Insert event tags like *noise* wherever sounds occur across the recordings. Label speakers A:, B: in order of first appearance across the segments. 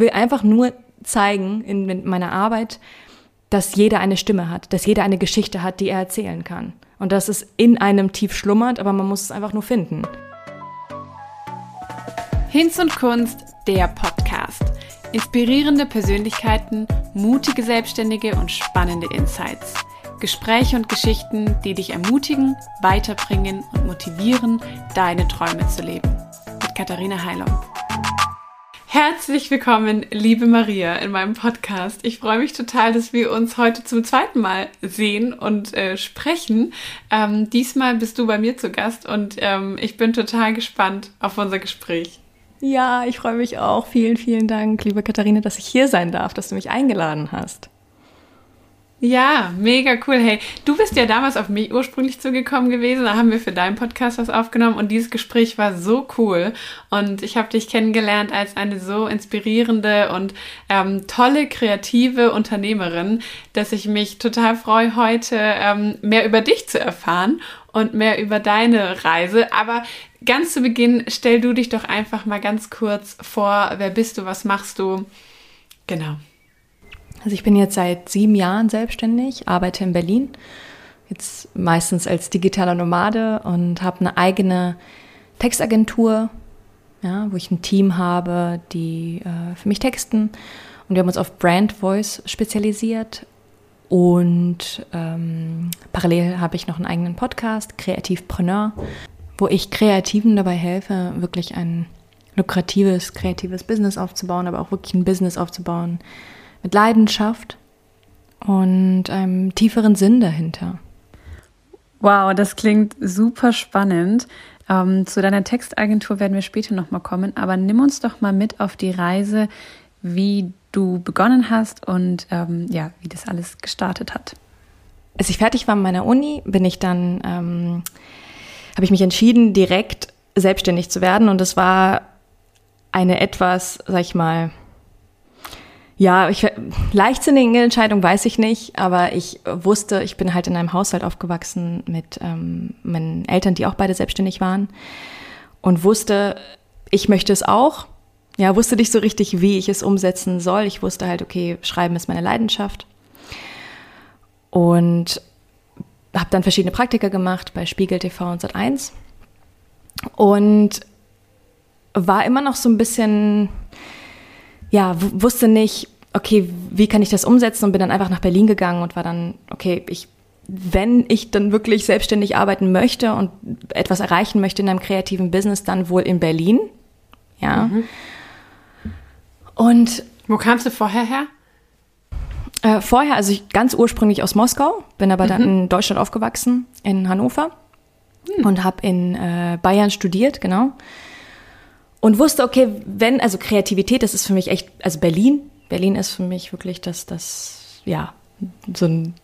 A: will einfach nur zeigen in meiner Arbeit, dass jeder eine Stimme hat, dass jeder eine Geschichte hat, die er erzählen kann. Und dass es in einem tief schlummert, aber man muss es einfach nur finden.
B: Hinz und Kunst, der Podcast. Inspirierende Persönlichkeiten, mutige Selbstständige und spannende Insights. Gespräche und Geschichten, die dich ermutigen, weiterbringen und motivieren, deine Träume zu leben. Mit Katharina Heilung. Herzlich willkommen, liebe Maria, in meinem Podcast. Ich freue mich total, dass wir uns heute zum zweiten Mal sehen und äh, sprechen. Ähm, diesmal bist du bei mir zu Gast und ähm, ich bin total gespannt auf unser Gespräch.
A: Ja, ich freue mich auch. Vielen, vielen Dank, liebe Katharina, dass ich hier sein darf, dass du mich eingeladen hast.
B: Ja, mega cool. Hey, du bist ja damals auf mich ursprünglich zugekommen gewesen. Da haben wir für deinen Podcast was aufgenommen und dieses Gespräch war so cool. Und ich habe dich kennengelernt als eine so inspirierende und ähm, tolle kreative Unternehmerin, dass ich mich total freue, heute ähm, mehr über dich zu erfahren und mehr über deine Reise. Aber ganz zu Beginn stell du dich doch einfach mal ganz kurz vor. Wer bist du? Was machst du? Genau.
A: Also ich bin jetzt seit sieben Jahren selbstständig, arbeite in Berlin, jetzt meistens als digitaler Nomade und habe eine eigene Textagentur, ja, wo ich ein Team habe, die äh, für mich texten. Und wir haben uns auf Brand Voice spezialisiert. Und ähm, parallel habe ich noch einen eigenen Podcast, Kreativpreneur, wo ich Kreativen dabei helfe, wirklich ein lukratives, kreatives Business aufzubauen, aber auch wirklich ein Business aufzubauen, mit Leidenschaft und einem tieferen Sinn dahinter.
B: Wow, das klingt super spannend. Ähm, zu deiner Textagentur werden wir später nochmal kommen, aber nimm uns doch mal mit auf die Reise, wie du begonnen hast und ähm, ja, wie das alles gestartet hat.
A: Als ich fertig war mit meiner Uni, bin ich dann, ähm, habe ich mich entschieden, direkt selbstständig zu werden und es war eine etwas, sag ich mal, ja, ich, leichtsinnige Entscheidung weiß ich nicht, aber ich wusste, ich bin halt in einem Haushalt aufgewachsen mit ähm, meinen Eltern, die auch beide selbstständig waren und wusste, ich möchte es auch. Ja, wusste nicht so richtig, wie ich es umsetzen soll. Ich wusste halt, okay, Schreiben ist meine Leidenschaft. Und habe dann verschiedene Praktika gemacht bei Spiegel TV und Sat1 und war immer noch so ein bisschen ja, wusste nicht, okay, wie kann ich das umsetzen und bin dann einfach nach Berlin gegangen und war dann, okay, ich, wenn ich dann wirklich selbstständig arbeiten möchte und etwas erreichen möchte in einem kreativen Business, dann wohl in Berlin. Ja. Mhm.
B: Und. Wo kamst du vorher her?
A: Äh, vorher, also ich ganz ursprünglich aus Moskau, bin aber dann mhm. in Deutschland aufgewachsen, in Hannover mhm. und habe in äh, Bayern studiert, genau und wusste, okay, wenn, also Kreativität, das ist für mich echt, also Berlin, Berlin ist für mich wirklich das, das, ja, so ein,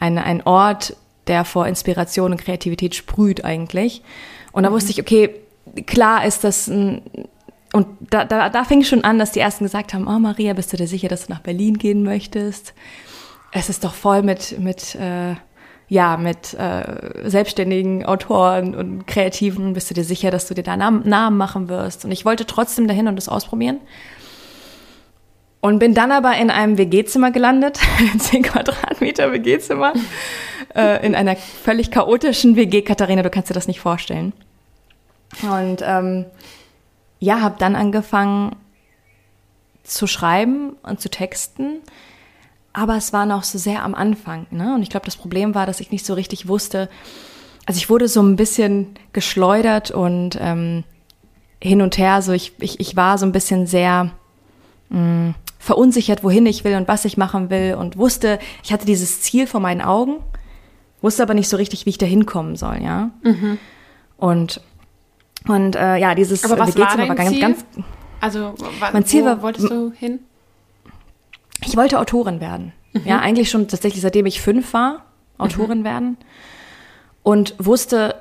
A: ein, ein Ort, der vor Inspiration und Kreativität sprüht eigentlich. Und da mhm. wusste ich, okay, klar ist das ein, und da, da, da fing schon an, dass die ersten gesagt haben, oh Maria, bist du dir sicher, dass du nach Berlin gehen möchtest? Es ist doch voll mit, mit, äh, ja, mit äh, selbstständigen Autoren und Kreativen bist du dir sicher, dass du dir da Namen, Namen machen wirst. Und ich wollte trotzdem dahin und das ausprobieren. Und bin dann aber in einem WG-Zimmer gelandet, *laughs* 10 Quadratmeter WG-Zimmer, äh, in einer völlig chaotischen WG. Katharina, du kannst dir das nicht vorstellen. Und ähm, ja, habe dann angefangen zu schreiben und zu texten aber es war noch so sehr am Anfang. Ne? Und ich glaube, das Problem war, dass ich nicht so richtig wusste. Also ich wurde so ein bisschen geschleudert und ähm, hin und her. So ich, ich, ich war so ein bisschen sehr mh, mm, verunsichert, wohin ich will und was ich machen will und wusste, ich hatte dieses Ziel vor meinen Augen, wusste aber nicht so richtig, wie ich da hinkommen soll, ja. Mhm. Und und äh, ja, dieses
B: aber was war, war ganz, Ziel? ganz. Also mein Ziel war, wolltest du hin?
A: Ich wollte Autorin werden. Mhm. Ja, eigentlich schon tatsächlich seitdem ich fünf war, Autorin mhm. werden. Und wusste,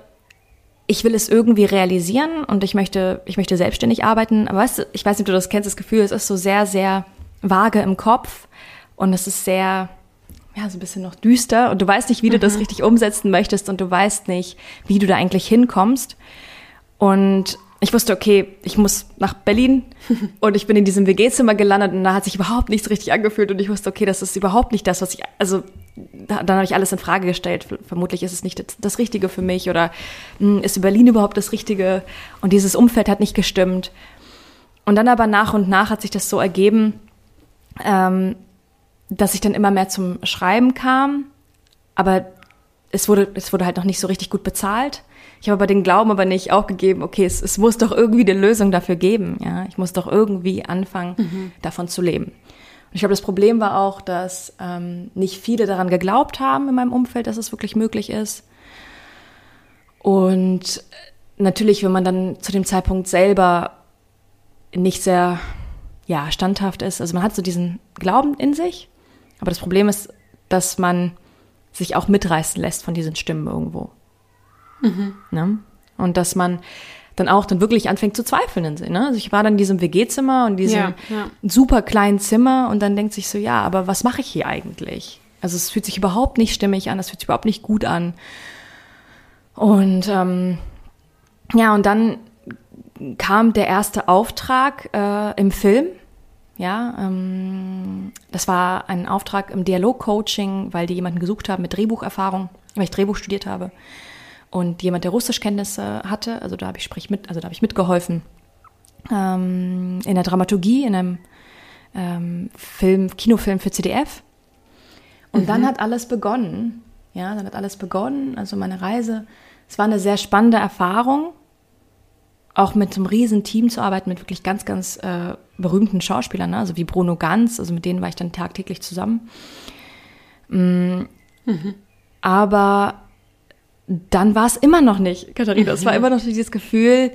A: ich will es irgendwie realisieren und ich möchte, ich möchte selbstständig arbeiten. Aber weißt du, ich weiß nicht, ob du das kennst, das Gefühl, es ist so sehr, sehr vage im Kopf und es ist sehr, ja, so ein bisschen noch düster und du weißt nicht, wie du das mhm. richtig umsetzen möchtest und du weißt nicht, wie du da eigentlich hinkommst. Und ich wusste, okay, ich muss nach Berlin *laughs* und ich bin in diesem WG-Zimmer gelandet und da hat sich überhaupt nichts richtig angefühlt und ich wusste, okay, das ist überhaupt nicht das, was ich, also da, dann habe ich alles in Frage gestellt. Vermutlich ist es nicht das, Richtige für mich oder mh, hm, ist Berlin überhaupt das Richtige und dieses Umfeld hat nicht gestimmt. Und dann aber nach und nach hat sich das so ergeben, ähm, dass ich dann immer mehr zum Schreiben kam, aber es wurde, es wurde halt noch nicht so richtig gut bezahlt. Ich habe aber den Glauben aber nicht aufgegeben, okay, es, es muss doch irgendwie eine Lösung dafür geben. Ja, ich muss doch irgendwie anfangen, mhm. davon zu leben. Und ich glaube, das Problem war auch, dass ähm, nicht viele daran geglaubt haben in meinem Umfeld, dass es wirklich möglich ist. Und natürlich, wenn man dann zu dem Zeitpunkt selber nicht sehr ja, standhaft ist, also man hat so diesen Glauben in sich, aber das Problem ist, dass man sich auch mitreißen lässt von diesen Stimmen irgendwo. Mhm. Ne? Und dass man dann auch dann wirklich anfängt zu zweifeln in sich. Ne? Also ich war dann in diesem WG-Zimmer und diesem ja, ja. super kleinen Zimmer und dann denkt sich so, ja, aber was mache ich hier eigentlich? Also es fühlt sich überhaupt nicht stimmig an, es fühlt sich überhaupt nicht gut an. Und ähm, ja, und dann kam der erste Auftrag äh, im Film. Ja, ähm, das war ein Auftrag im Dialogcoaching, weil die jemanden gesucht haben mit Drehbucherfahrung, weil ich Drehbuch studiert habe und jemand, der Russischkenntnisse hatte, also da habe ich sprich mit, also da habe ich mitgeholfen ähm, in der Dramaturgie, in einem ähm, Film, Kinofilm für CDF. Und mhm. dann hat alles begonnen. Ja, dann hat alles begonnen. Also meine Reise. Es war eine sehr spannende Erfahrung, auch mit einem riesen Team zu arbeiten, mit wirklich ganz, ganz äh, berühmten Schauspielern, ne? also wie Bruno Ganz, also mit denen war ich dann tagtäglich zusammen. Mm, mhm. Aber dann war es immer noch nicht, Katharina. Es war immer noch dieses Gefühl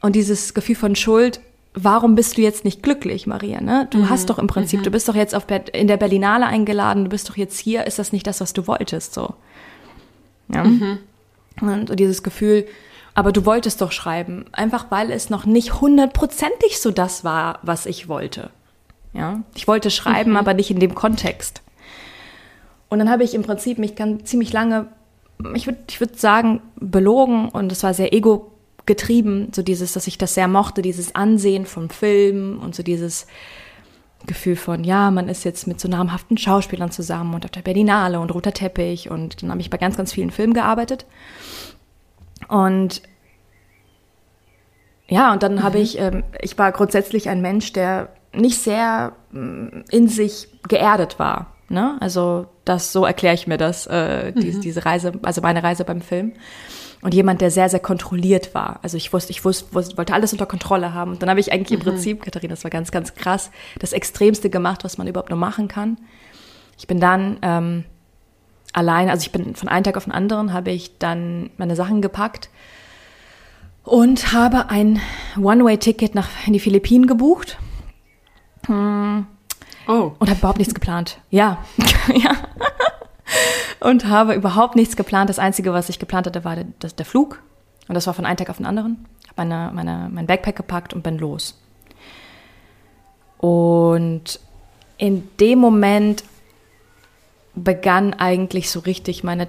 A: und dieses Gefühl von Schuld. Warum bist du jetzt nicht glücklich, Maria? Ne? Du mhm. hast doch im Prinzip, mhm. du bist doch jetzt auf in der Berlinale eingeladen, du bist doch jetzt hier. Ist das nicht das, was du wolltest? So. Ja. Mhm. Und, und dieses Gefühl, aber du wolltest doch schreiben, einfach weil es noch nicht hundertprozentig so das war, was ich wollte. Ja, ich wollte schreiben, mhm. aber nicht in dem Kontext. Und dann habe ich im Prinzip mich ganz ziemlich lange ich würde ich würd sagen, belogen und es war sehr ego getrieben, so dieses, dass ich das sehr mochte, dieses Ansehen vom Film und so dieses Gefühl von, ja, man ist jetzt mit so namhaften Schauspielern zusammen und auf der Berlinale und roter Teppich und dann habe ich bei ganz, ganz vielen Filmen gearbeitet. Und ja, und dann mhm. habe ich, ähm, ich war grundsätzlich ein Mensch, der nicht sehr mm, in sich geerdet war. Ne? Also das so erkläre ich mir das, äh, die, mhm. diese Reise, also meine Reise beim Film. Und jemand, der sehr, sehr kontrolliert war. Also ich wusste, ich wusste, wollte alles unter Kontrolle haben. Und dann habe ich eigentlich mhm. im Prinzip, Katharina, das war ganz, ganz krass, das Extremste gemacht, was man überhaupt nur machen kann. Ich bin dann ähm, allein, also ich bin von einem Tag auf den anderen, habe ich dann meine Sachen gepackt und habe ein One-Way-Ticket nach in die Philippinen gebucht. Hm Oh. Und habe überhaupt nichts geplant. Ja. *laughs* ja. Und habe überhaupt nichts geplant. Das Einzige, was ich geplant hatte, war der, der Flug. Und das war von einem Tag auf den anderen. Habe meine, meine, mein Backpack gepackt und bin los. Und in dem Moment begann eigentlich so richtig meine,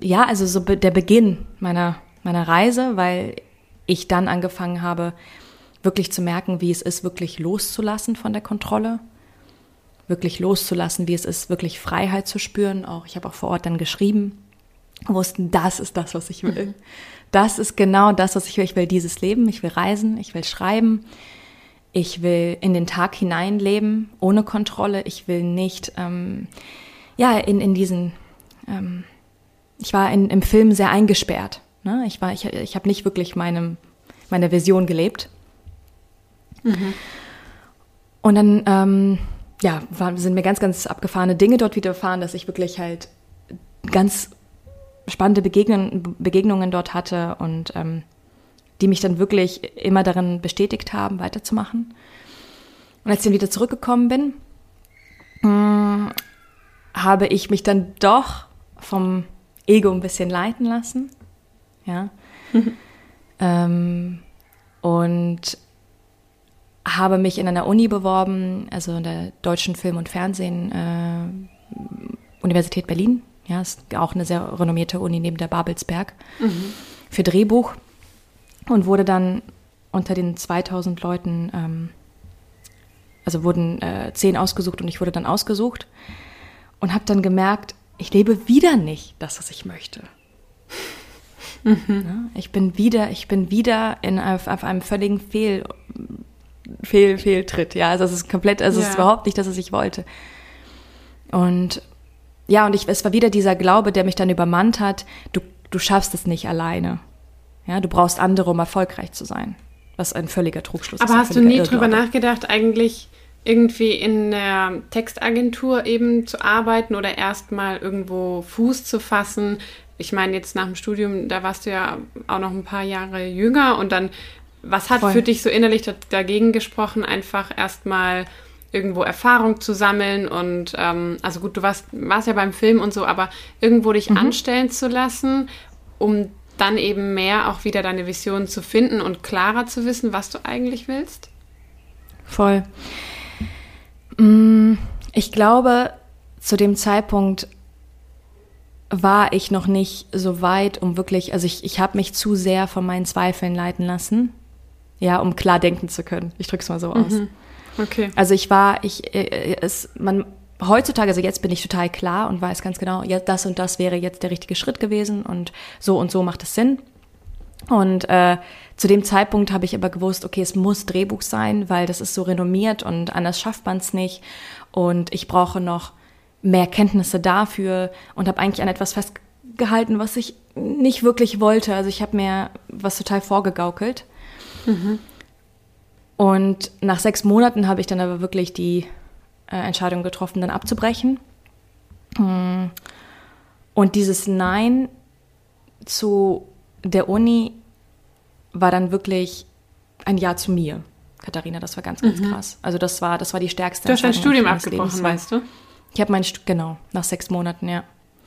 A: ja, also so der Beginn meiner, meiner Reise, weil ich dann angefangen habe, wirklich zu merken, wie es ist, wirklich loszulassen von der Kontrolle wirklich loszulassen, wie es ist, wirklich Freiheit zu spüren. Auch ich habe auch vor Ort dann geschrieben, wussten, das ist das, was ich will. Mhm. Das ist genau das, was ich will. Ich will dieses Leben, ich will reisen, ich will schreiben, ich will in den Tag hineinleben, ohne Kontrolle. Ich will nicht, ähm, ja, in, in diesen, ähm, ich war in, im Film sehr eingesperrt. Ne? Ich war, ich, ich habe nicht wirklich meinem, meine Vision gelebt. Mhm. Und dann, ähm, ja, war, sind mir ganz, ganz abgefahrene Dinge dort widerfahren, dass ich wirklich halt ganz spannende Begegnen, Begegnungen dort hatte und ähm, die mich dann wirklich immer darin bestätigt haben, weiterzumachen. Und als ich dann wieder zurückgekommen bin, mh, habe ich mich dann doch vom Ego ein bisschen leiten lassen. Ja. *laughs* ähm, und habe mich in einer Uni beworben, also in der Deutschen Film- und Fernsehen äh, Universität Berlin. Ja, ist auch eine sehr renommierte Uni neben der Babelsberg mhm. für Drehbuch. und wurde dann unter den 2000 Leuten, ähm, also wurden äh, zehn ausgesucht und ich wurde dann ausgesucht und habe dann gemerkt, ich lebe wieder nicht das, was ich möchte. *laughs* Mhm. Ja, ich bin wieder, ich bin wieder in, auf, auf einem völligen Fehl, Fehl, Fehltritt. Ja, also es ist komplett, also ja. es ist überhaupt nicht das, was ich wollte. Und ja, und ich, es war wieder dieser Glaube, der mich dann übermannt hat, du, du schaffst es nicht alleine. Ja, du brauchst andere, um erfolgreich zu sein. Was ein völliger Trugschluss
B: Aber
A: ist.
B: Aber hast du nie Irrglaube. drüber nachgedacht, eigentlich irgendwie in der Textagentur eben zu arbeiten oder erstmal irgendwo Fuß zu fassen? Ich meine, jetzt nach dem Studium, da warst du ja auch noch ein paar Jahre jünger und dann, was hat Voll. für dich so innerlich dagegen gesprochen, einfach erstmal irgendwo Erfahrung zu sammeln und ähm, also gut, du warst, warst ja beim Film und so, aber irgendwo dich mhm. anstellen zu lassen, um dann eben mehr auch wieder deine Vision zu finden und klarer zu wissen, was du eigentlich willst?
A: Voll. Mm, ich glaube, zu dem Zeitpunkt war ich noch nicht so weit, um wirklich, also ich, ich habe mich zu sehr von meinen Zweifeln leiten lassen, ja, um klar denken zu können. Ich drück's mal so aus. Mhm. Okay. Also ich war, ich, äh, es, man, heutzutage, also jetzt bin ich total klar und weiß ganz genau, ja, das und das wäre jetzt der richtige Schritt gewesen und so und so macht es Sinn. Und äh, zu dem Zeitpunkt habe ich aber gewusst, okay, es muss Drehbuch sein, weil das ist so renommiert und anders schafft man es nicht. Und ich brauche noch mehr Kenntnisse dafür und habe eigentlich an etwas festgehalten, was ich nicht wirklich wollte. Also ich habe mir was total vorgegaukelt. Mhm. Und nach sechs Monaten habe ich dann aber wirklich die äh, Entscheidung getroffen, dann abzubrechen. Mm. Und dieses Nein zu der Uni war dann wirklich ein Ja zu mir. Katharina, das war ganz, ganz mhm. krass. Also das war, das war die stärkste
B: Du hast dein Studium abgebrochen, weißt du?
A: Ich habe mein, St genau, nach sechs Monaten, ja.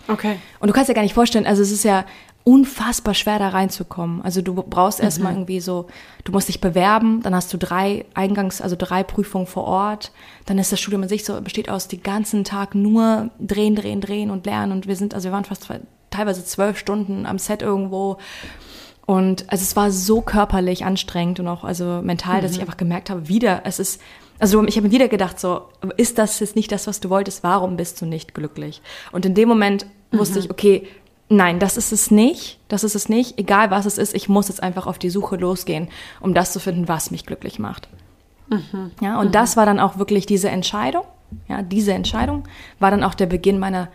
B: Okay.
A: Und du kannst dir gar nicht vorstellen, also es ist ja unfassbar schwer da reinzukommen. Also du brauchst mhm. erstmal irgendwie so, du musst dich bewerben, dann hast du drei Eingangs, also drei Prüfungen vor Ort. Dann ist das Studium an sich so, besteht aus den ganzen Tag nur drehen, drehen, drehen und lernen. Und wir sind, also wir waren fast teilweise zwölf Stunden am Set irgendwo. Und also es war so körperlich anstrengend und auch also mental, mhm. dass ich mhm. einfach gemerkt habe, wieder, es ist, also ich habe mir wieder gedacht, so, ist das jetzt nicht das, was du wolltest? Warum bist du nicht glücklich? Und in dem Moment wusste mhm. ich, okay, nein, das ist es nicht, das ist es nicht, egal was es ist, ich muss jetzt einfach auf die Suche losgehen, um das zu finden, was mich glücklich macht. Mhm. Ja, und mhm. das war dann auch wirklich diese Entscheidung, ja, diese Entscheidung war dann auch der Beginn meiner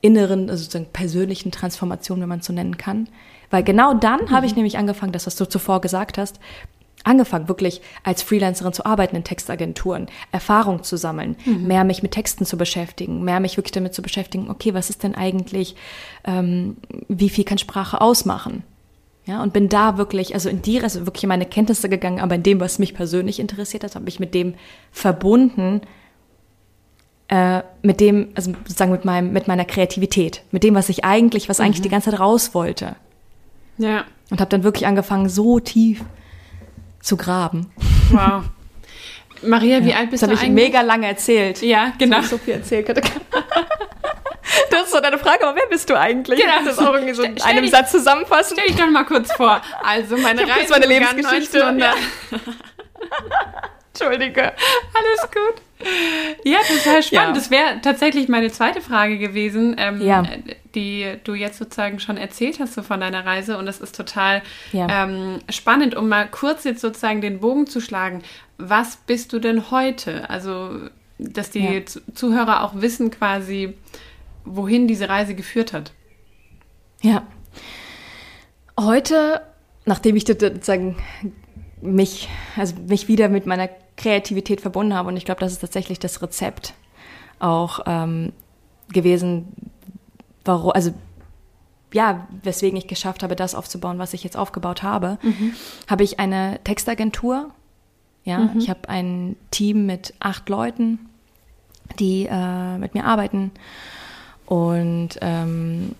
A: inneren, also sozusagen persönlichen Transformation, wenn man es so nennen kann. Weil genau dann mhm. habe ich nämlich angefangen, das, was du zuvor gesagt hast, angefangen, wirklich als Freelancerin zu arbeiten in Textagenturen, Erfahrung zu sammeln, mhm. mehr mich mit Texten zu beschäftigen, mehr mich wirklich damit zu beschäftigen, okay, was ist denn eigentlich, ähm, wie viel kann Sprache ausmachen? Ja, und bin da wirklich, also in die, also wirklich in meine Kenntnisse gegangen, aber in dem, was mich persönlich interessiert hat, habe ich mit dem verbunden, äh, mit dem, also sozusagen mit meinem, mit meiner Kreativität, mit dem, was ich eigentlich, was eigentlich mhm. die ganze Zeit raus wollte.
B: Ja.
A: Und habe dann wirklich angefangen, so tief zu graben.
B: Wow. Maria, wie ja. alt bist
A: das
B: du
A: eigentlich? Das habe ich mega lange erzählt.
B: Ja, genau.
A: So viel erzählt. *laughs* Das ist so deine Frage, aber wer bist du eigentlich?
B: Genau. Das auch irgendwie so in einem dich, Satz zusammenfassen. Stell dich doch mal kurz vor. Also meine ich Reise,
A: meine Lebensgeschichte. Ja. *laughs*
B: Entschuldige. Alles gut. Ja, total spannend. Ja. Das wäre tatsächlich meine zweite Frage gewesen, ähm, ja. die du jetzt sozusagen schon erzählt hast so von deiner Reise. Und das ist total ja. ähm, spannend, um mal kurz jetzt sozusagen den Bogen zu schlagen. Was bist du denn heute? Also, dass die Zuhörer auch wissen quasi, wohin diese Reise geführt hat.
A: Ja. Heute, nachdem ich sozusagen mich, also mich wieder mit meiner Kreativität verbunden habe. Und ich glaube, das ist tatsächlich das Rezept auch ähm, gewesen, warum, also ja, weswegen ich geschafft habe, das aufzubauen, was ich jetzt aufgebaut habe, mhm. habe ich eine Textagentur. Ja, mhm. ich habe ein Team mit acht Leuten, die äh, mit mir arbeiten. Und ähm,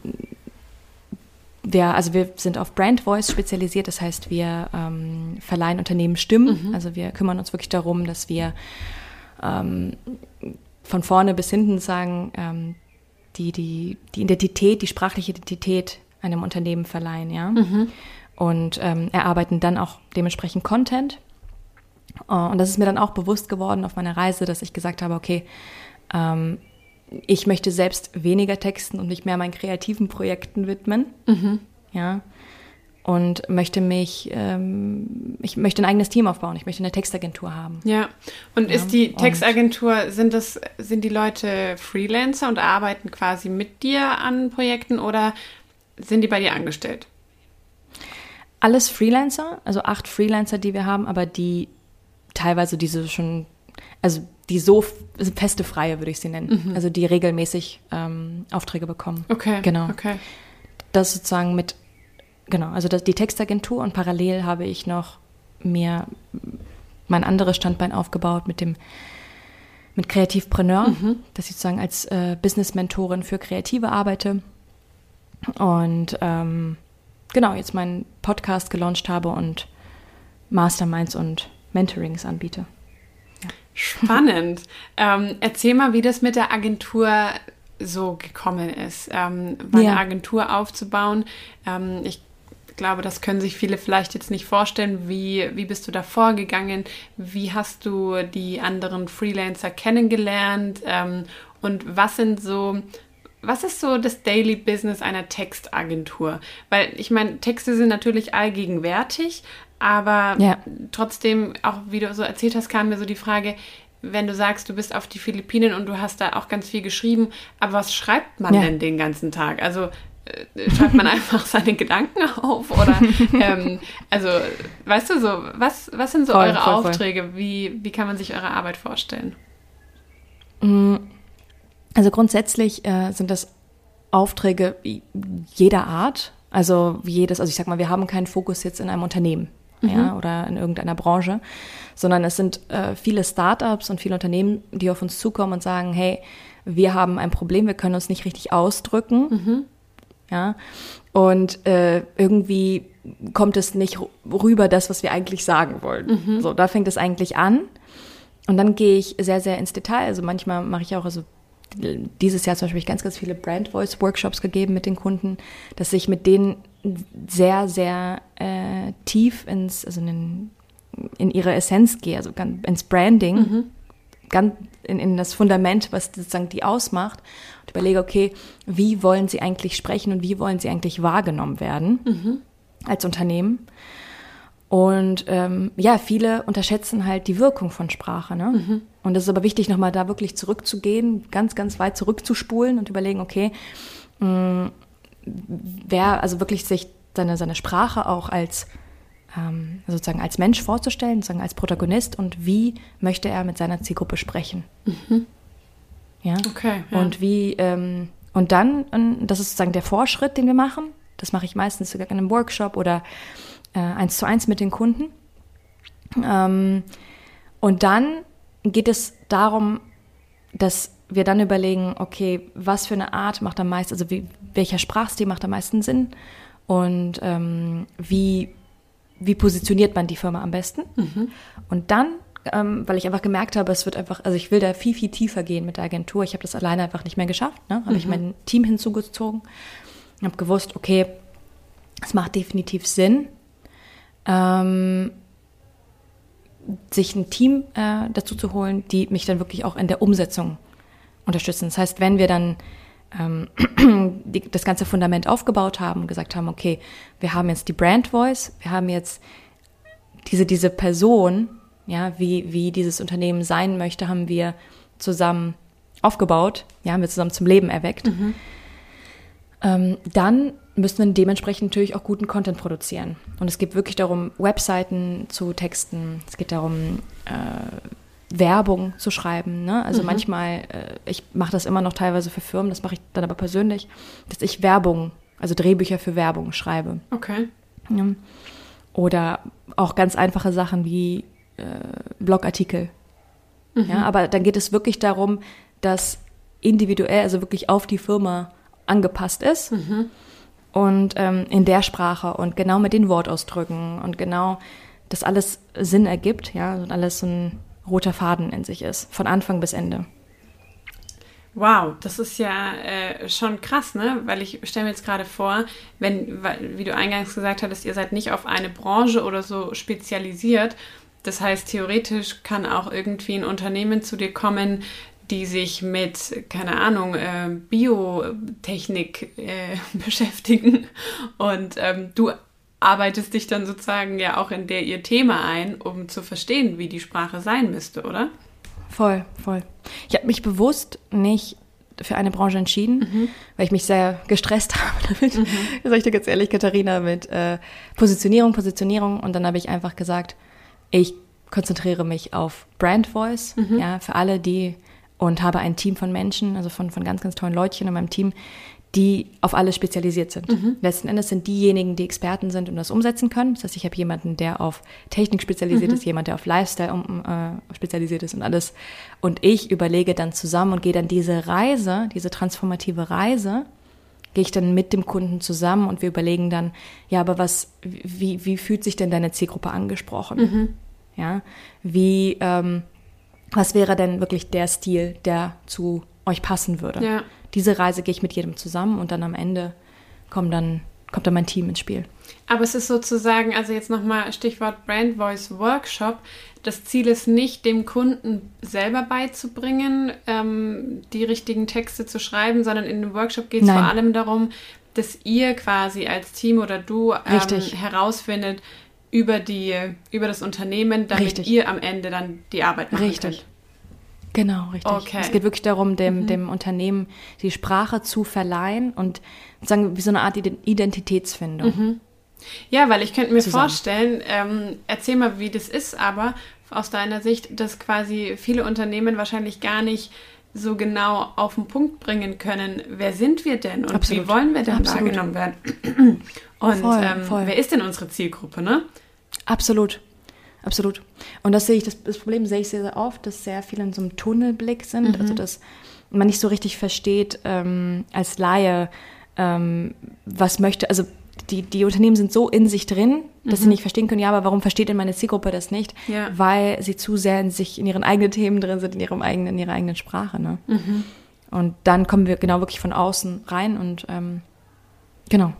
A: wir, also wir sind auf Brand Voice spezialisiert, das heißt, wir ähm, verleihen Unternehmen Stimmen. Mhm. Also wir kümmern uns wirklich darum, dass wir ähm, von vorne bis hinten sagen, ähm, die, die, die Identität, die sprachliche Identität einem Unternehmen verleihen, ja. Mhm. und ähm, erarbeiten dann auch dementsprechend Content. Uh, und das ist mir dann auch bewusst geworden auf meiner Reise, dass ich gesagt habe, okay, ähm, ich möchte selbst weniger texten und mich mehr meinen kreativen Projekten widmen. Mhm. Ja. Und möchte mich, ähm, ich möchte ein eigenes Team aufbauen. Ich möchte eine Textagentur haben.
B: Ja. Und ja. ist die Textagentur, sind das, sind die Leute Freelancer und arbeiten quasi mit dir an Projekten oder sind die bei dir angestellt?
A: Alles Freelancer, also acht Freelancer, die wir haben, aber die teilweise diese schon, also die so feste Freie, würde ich sie nennen. Mhm. Also die regelmäßig ähm, Aufträge bekommen.
B: Okay.
A: Genau.
B: Okay.
A: Das sozusagen mit, genau, also das, die Textagentur und parallel habe ich noch mir mein anderes Standbein aufgebaut mit dem mit Kreativpreneur, mhm. dass ich sozusagen als äh, Business-Mentorin für Kreative arbeite und ähm, genau jetzt meinen Podcast gelauncht habe und Masterminds und Mentorings anbiete.
B: Spannend. ähm, erzähl mal, wie das mit der Agentur so gekommen ist, ähm, eine ja. Agentur aufzubauen. Ähm, ich glaube, das können sich viele vielleicht jetzt nicht vorstellen. Wie, wie bist du da vorgegangen? Wie hast du die anderen Freelancer kennengelernt? Ähm, und was sind so was ist so das Daily Business einer Textagentur? Weil ich meine, Texte sind natürlich allgegenwärtig, aber ja. trotzdem, auch wie du so erzählt hast, kam mir so die Frage, wenn du sagst, du bist auf die Philippinen und du hast da auch ganz viel geschrieben, aber was schreibt man ja. denn den ganzen Tag? Also äh, schreibt man *laughs* einfach seine Gedanken auf oder *laughs* ähm, also weißt du so, was, was sind so voll, eure voll, Aufträge? Voll. Wie, wie kann man sich eure Arbeit vorstellen?
A: Mm, also grundsätzlich äh, sind das Aufträge jeder Art. Also jedes, also ich sag mal, wir haben keinen Fokus jetzt in einem Unternehmen mhm. ja, oder in irgendeiner Branche, sondern es sind äh, viele Startups und viele Unternehmen, die auf uns zukommen und sagen, hey, wir haben ein Problem, wir können uns nicht richtig ausdrücken. Mhm. Ja, und äh, irgendwie kommt es nicht rüber, das, was wir eigentlich sagen wollen. Mhm. So, da fängt es eigentlich an. Und dann gehe ich sehr, sehr ins Detail. Also manchmal mache ich auch, also dieses Jahr zum Beispiel ganz, ganz viele Brand Voice Workshops gegeben mit den Kunden, dass ich mit denen sehr, sehr äh, tief ins, also in, in ihre Essenz gehe, also ganz, ins Branding, mhm. ganz in, in das Fundament, was sozusagen die ausmacht und überlege, okay, wie wollen sie eigentlich sprechen und wie wollen sie eigentlich wahrgenommen werden mhm. als Unternehmen? Und ähm, ja, viele unterschätzen halt die Wirkung von Sprache. Ne? Mhm. Und es ist aber wichtig, nochmal da wirklich zurückzugehen, ganz, ganz weit zurückzuspulen und überlegen, okay, mh, wer, also wirklich sich seine, seine Sprache auch als ähm, sozusagen als Mensch vorzustellen, sozusagen als Protagonist und wie möchte er mit seiner Zielgruppe sprechen. Mhm. Ja.
B: Okay. Ja.
A: Und wie, ähm, und dann, und das ist sozusagen der Vorschritt, den wir machen. Das mache ich meistens sogar in einem Workshop oder äh, eins zu eins mit den Kunden. Ähm, und dann geht es darum, dass wir dann überlegen, okay, was für eine Art macht am meisten, also wie, welcher Sprachstil macht am meisten Sinn und ähm, wie, wie positioniert man die Firma am besten. Mhm. Und dann, ähm, weil ich einfach gemerkt habe, es wird einfach, also ich will da viel, viel tiefer gehen mit der Agentur. Ich habe das alleine einfach nicht mehr geschafft. Ne? Habe mhm. ich mein Team hinzugezogen und habe gewusst, okay, es macht definitiv Sinn, ähm, sich ein Team äh, dazu zu holen, die mich dann wirklich auch in der Umsetzung unterstützen. Das heißt, wenn wir dann ähm, *clears throat* die, das ganze Fundament aufgebaut haben und gesagt haben, okay, wir haben jetzt die Brand Voice, wir haben jetzt diese, diese Person, ja, wie, wie dieses Unternehmen sein möchte, haben wir zusammen aufgebaut, ja, haben wir zusammen zum Leben erweckt. Mhm. Ähm, dann müssen wir dementsprechend natürlich auch guten Content produzieren. Und es geht wirklich darum, Webseiten zu texten. Es geht darum, äh, Werbung zu schreiben. Ne? Also mhm. manchmal, äh, ich mache das immer noch teilweise für Firmen, das mache ich dann aber persönlich, dass ich Werbung, also Drehbücher für Werbung schreibe.
B: Okay.
A: Ja. Oder auch ganz einfache Sachen wie äh, Blogartikel. Mhm. Ja, aber dann geht es wirklich darum, dass individuell, also wirklich auf die Firma angepasst ist. Mhm und ähm, in der Sprache und genau mit den Wortausdrücken und genau, dass alles Sinn ergibt, ja, und alles so ein roter Faden in sich ist, von Anfang bis Ende.
B: Wow, das ist ja äh, schon krass, ne? Weil ich stelle mir jetzt gerade vor, wenn, wie du eingangs gesagt hattest, ihr seid nicht auf eine Branche oder so spezialisiert. Das heißt, theoretisch kann auch irgendwie ein Unternehmen zu dir kommen, die sich mit, keine Ahnung, äh, Biotechnik äh, *laughs* beschäftigen. Und ähm, du arbeitest dich dann sozusagen ja auch in der ihr Thema ein, um zu verstehen, wie die Sprache sein müsste, oder?
A: Voll, voll. Ich habe mich bewusst nicht für eine Branche entschieden, mhm. weil ich mich sehr gestresst *laughs* habe damit. Mhm. Sag ich dir ganz ehrlich, Katharina, mit äh, Positionierung, Positionierung. Und dann habe ich einfach gesagt, ich konzentriere mich auf Brand Voice, mhm. ja, für alle, die und habe ein Team von Menschen, also von, von ganz, ganz tollen Leutchen in meinem Team, die auf alles spezialisiert sind. Mhm. Letzten Endes sind diejenigen, die Experten sind und das umsetzen können. Das heißt, ich habe jemanden, der auf Technik spezialisiert mhm. ist, jemand, der auf Lifestyle um, äh, spezialisiert ist und alles. Und ich überlege dann zusammen und gehe dann diese Reise, diese transformative Reise, gehe ich dann mit dem Kunden zusammen und wir überlegen dann, ja, aber was, wie, wie fühlt sich denn deine Zielgruppe angesprochen? Mhm. Ja, wie, ähm, was wäre denn wirklich der Stil, der zu euch passen würde? Ja diese Reise gehe ich mit jedem zusammen und dann am Ende kommt dann, kommt dann mein Team ins Spiel.
B: Aber es ist sozusagen, also jetzt nochmal Stichwort Brand Voice Workshop. Das Ziel ist nicht, dem Kunden selber beizubringen, ähm, die richtigen Texte zu schreiben, sondern in dem Workshop geht es vor allem darum, dass ihr quasi als Team oder du ähm, herausfindet über, die, über das Unternehmen, damit Richtig. ihr am Ende dann die Arbeit machen Richtig. könnt.
A: Genau, richtig. Okay. Es geht wirklich darum, dem, mhm. dem Unternehmen die Sprache zu verleihen und sagen wie so eine Art Identitätsfindung. Mhm.
B: Ja, weil ich könnte mir zusammen. vorstellen, ähm, erzähl mal, wie das ist, aber aus deiner Sicht, dass quasi viele Unternehmen wahrscheinlich gar nicht so genau auf den Punkt bringen können, wer sind wir denn und Absolut. wie wollen wir denn Absolut. wahrgenommen werden? *clears throat* Und voll, ähm, voll. wer ist denn unsere Zielgruppe, ne?
A: Absolut. Absolut. Und das sehe ich, das, das, Problem sehe ich sehr, sehr oft, dass sehr viele in so einem Tunnelblick sind, mhm. also dass man nicht so richtig versteht ähm, als Laie, ähm, was möchte, also die, die Unternehmen sind so in sich drin, dass mhm. sie nicht verstehen können, ja, aber warum versteht denn meine Zielgruppe das nicht? Ja. Weil sie zu sehr in sich, in ihren eigenen Themen drin sind, in ihrem eigenen, in ihrer eigenen Sprache. Ne? Mhm. Und dann kommen wir genau wirklich von außen rein und ähm, genau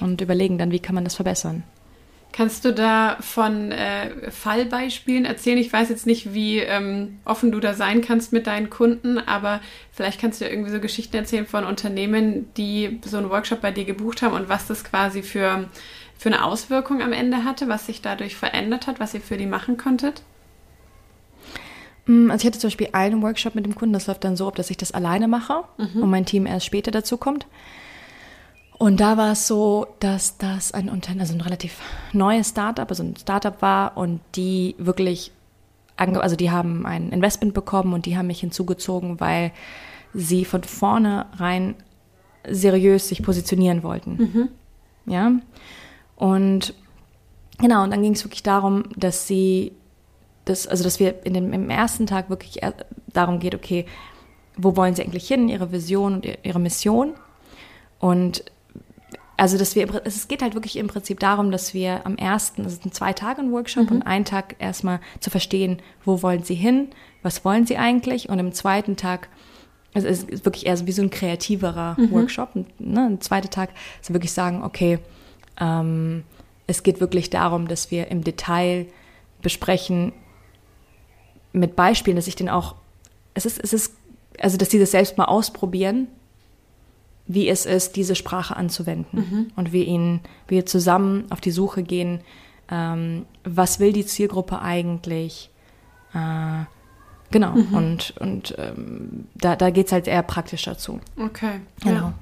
A: und überlegen dann, wie kann man das verbessern.
B: Kannst du da von äh, Fallbeispielen erzählen? Ich weiß jetzt nicht, wie ähm, offen du da sein kannst mit deinen Kunden, aber vielleicht kannst du irgendwie so Geschichten erzählen von Unternehmen, die so einen Workshop bei dir gebucht haben und was das quasi für, für eine Auswirkung am Ende hatte, was sich dadurch verändert hat, was ihr für die machen konntet?
A: Mm, also ich hatte zum Beispiel einen Workshop mit dem Kunden, das läuft dann so, ob dass ich das alleine mache mhm. und mein Team erst später dazu kommt. Und da war es so, dass das ein Unternehmen, also ein relativ neues Startup, also ein Startup war und die wirklich, also die haben ein Investment bekommen und die haben mich hinzugezogen, weil sie von vornherein seriös sich positionieren wollten. Mhm. Ja. Und genau, und dann ging es wirklich darum, dass sie, das, also dass wir in dem, im ersten Tag wirklich darum geht, okay, wo wollen sie eigentlich hin, ihre Vision und ihre Mission. Und also dass wir, es geht halt wirklich im Prinzip darum, dass wir am ersten, also es sind zwei Tage ein Workshop mhm. und einen Tag erstmal zu verstehen, wo wollen sie hin, was wollen sie eigentlich und im zweiten Tag, also es ist wirklich eher so wie so ein kreativerer mhm. Workshop. Und, ne, ein zweiter Tag ist wirklich sagen, okay, ähm, es geht wirklich darum, dass wir im Detail besprechen mit Beispielen, dass ich den auch, es ist, es ist, also dass sie das selbst mal ausprobieren wie es ist, diese Sprache anzuwenden. Mhm. Und wir ihnen, wir zusammen auf die Suche gehen, ähm, was will die Zielgruppe eigentlich? Äh, genau. Mhm. Und, und ähm, da, da geht es halt eher praktisch dazu.
B: Okay.
A: Genau. Ja.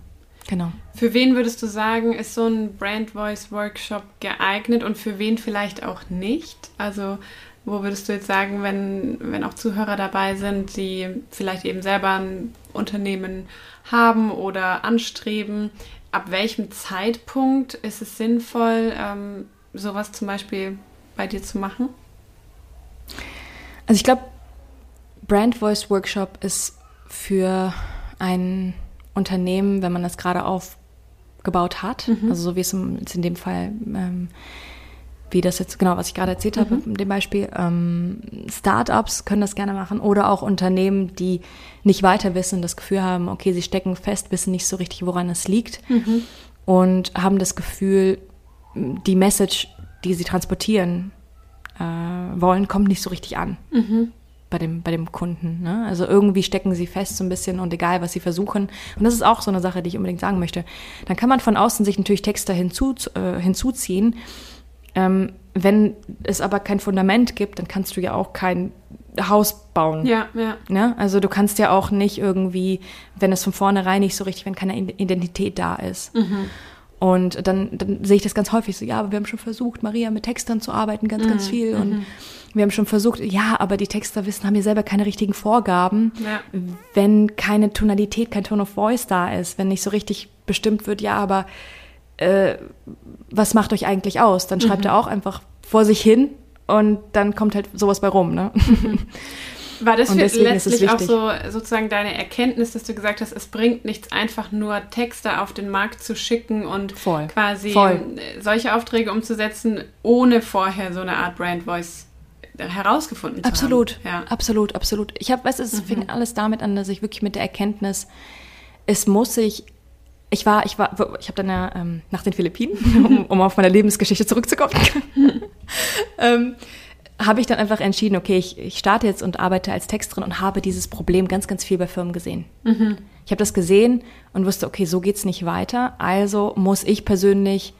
A: Genau.
B: Für wen würdest du sagen, ist so ein Brand Voice Workshop geeignet und für wen vielleicht auch nicht? Also wo würdest du jetzt sagen, wenn, wenn auch Zuhörer dabei sind, die vielleicht eben selber ein Unternehmen haben oder anstreben, ab welchem Zeitpunkt ist es sinnvoll, ähm, sowas zum Beispiel bei dir zu machen?
A: Also ich glaube, Brand Voice Workshop ist für ein Unternehmen, wenn man das gerade aufgebaut hat, mhm. also so wie es in dem Fall ähm, wie das jetzt genau, was ich gerade erzählt habe,
B: Mhm.
A: mit dem Beispiel. Ähm, Startups können das gerne machen oder auch Unternehmen, die nicht weiter wissen, das Gefühl haben, okay, sie stecken fest, wissen nicht so richtig, woran es liegt
B: Mhm.
A: und haben das Gefühl, die Message, die sie transportieren äh, wollen, kommt nicht so richtig an
B: Mhm.
A: bei dem, bei dem Kunden. Ne? Also irgendwie stecken sie fest so ein bisschen und egal, was sie versuchen. Und das ist auch so eine Sache, die ich unbedingt sagen möchte. Dann kann man von außen sich natürlich Texte hinzu, äh, hinzuziehen. Ähm, wenn es aber kein Fundament gibt, dann kannst du ja auch kein Haus bauen.
B: Ja, ja.
A: Ne? Also du kannst ja auch nicht irgendwie, wenn es von vornherein nicht so richtig, wenn keine Identität da ist. Und dann, dann sehe ich das ganz häufig so, ja, aber wir haben schon versucht, Maria mit Textern zu arbeiten, ganz, ganz viel. Und wir haben schon versucht, ja, aber die Texter wissen, haben ja selber keine richtigen Vorgaben.
B: Ja.
A: Wenn keine Tonalität, kein Tone of Voice da ist, wenn nicht so richtig bestimmt wird, ja, aber äh, was macht euch eigentlich aus? Dann schreibt er auch einfach vor sich hin und dann kommt halt sowas bei rum, ne?
B: War das letztlich auch so sozusagen deine Erkenntnis, dass du gesagt hast, es bringt nichts, einfach nur Texte auf den Markt zu schicken und
A: Voll.
B: quasi
A: Voll.
B: äh, solche Aufträge umzusetzen, ohne vorher so eine Art Brand Voice herausgefunden zu
A: Absolut,
B: haben? Ja. Mhm.
A: absolut, absolut. Ich habe, weißt du, es fing alles damit an, dass ich wirklich mit der Erkenntnis, es muss sich, ich war, ich war, ich habe dann ja ähm, nach den Philippinen, *laughs* um, um auf meine Lebensgeschichte zurückzukommen, *laughs* ähm, habe ich dann einfach entschieden, okay, ich, ich starte jetzt und arbeite als Texterin und habe dieses Problem ganz, ganz viel bei Firmen gesehen. Ich habe das gesehen und wusste, okay, so geht's nicht weiter. Also muss ich persönlich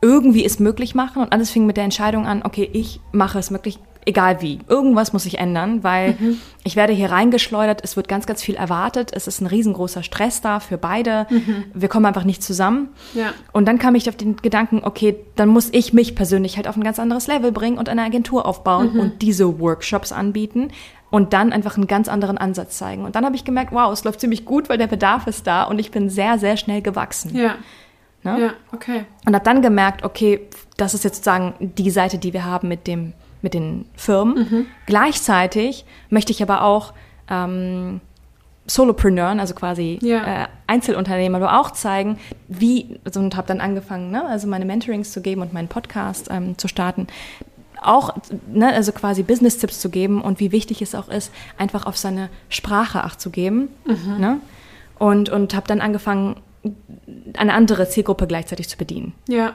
A: irgendwie es möglich machen und alles fing mit der Entscheidung an, okay, ich mache es möglich, egal wie. Irgendwas muss sich ändern, weil ich werde hier reingeschleudert, es wird ganz, ganz viel erwartet, es ist ein riesengroßer Stress da für beide, wir kommen einfach nicht zusammen.
B: Ja.
A: Und dann kam ich auf den Gedanken, okay, dann muss ich mich persönlich halt auf ein ganz anderes Level bringen und eine Agentur aufbauen und diese Workshops anbieten und dann einfach einen ganz anderen Ansatz zeigen. Und dann habe ich gemerkt, wow, es läuft ziemlich gut, weil der Bedarf ist da und ich bin sehr, sehr schnell gewachsen.
B: Ja.
A: Ne?
B: Ja, okay.
A: Und habe dann gemerkt, okay, das ist jetzt sozusagen die Seite, die wir haben mit, dem, mit den Firmen. Gleichzeitig möchte ich aber auch ähm, Solopreneuren, also quasi
B: Ja.
A: äh, Einzelunternehmer, aber auch zeigen, wie, also, und habe dann angefangen, ne, also meine Mentorings zu geben und meinen Podcast ähm, zu starten. Auch, ne, also quasi Business-Tipps zu geben und wie wichtig es auch ist, einfach auf seine Sprache Acht zu geben. Ne? Und, und habe dann angefangen, eine andere Zielgruppe gleichzeitig zu bedienen.
B: Ja.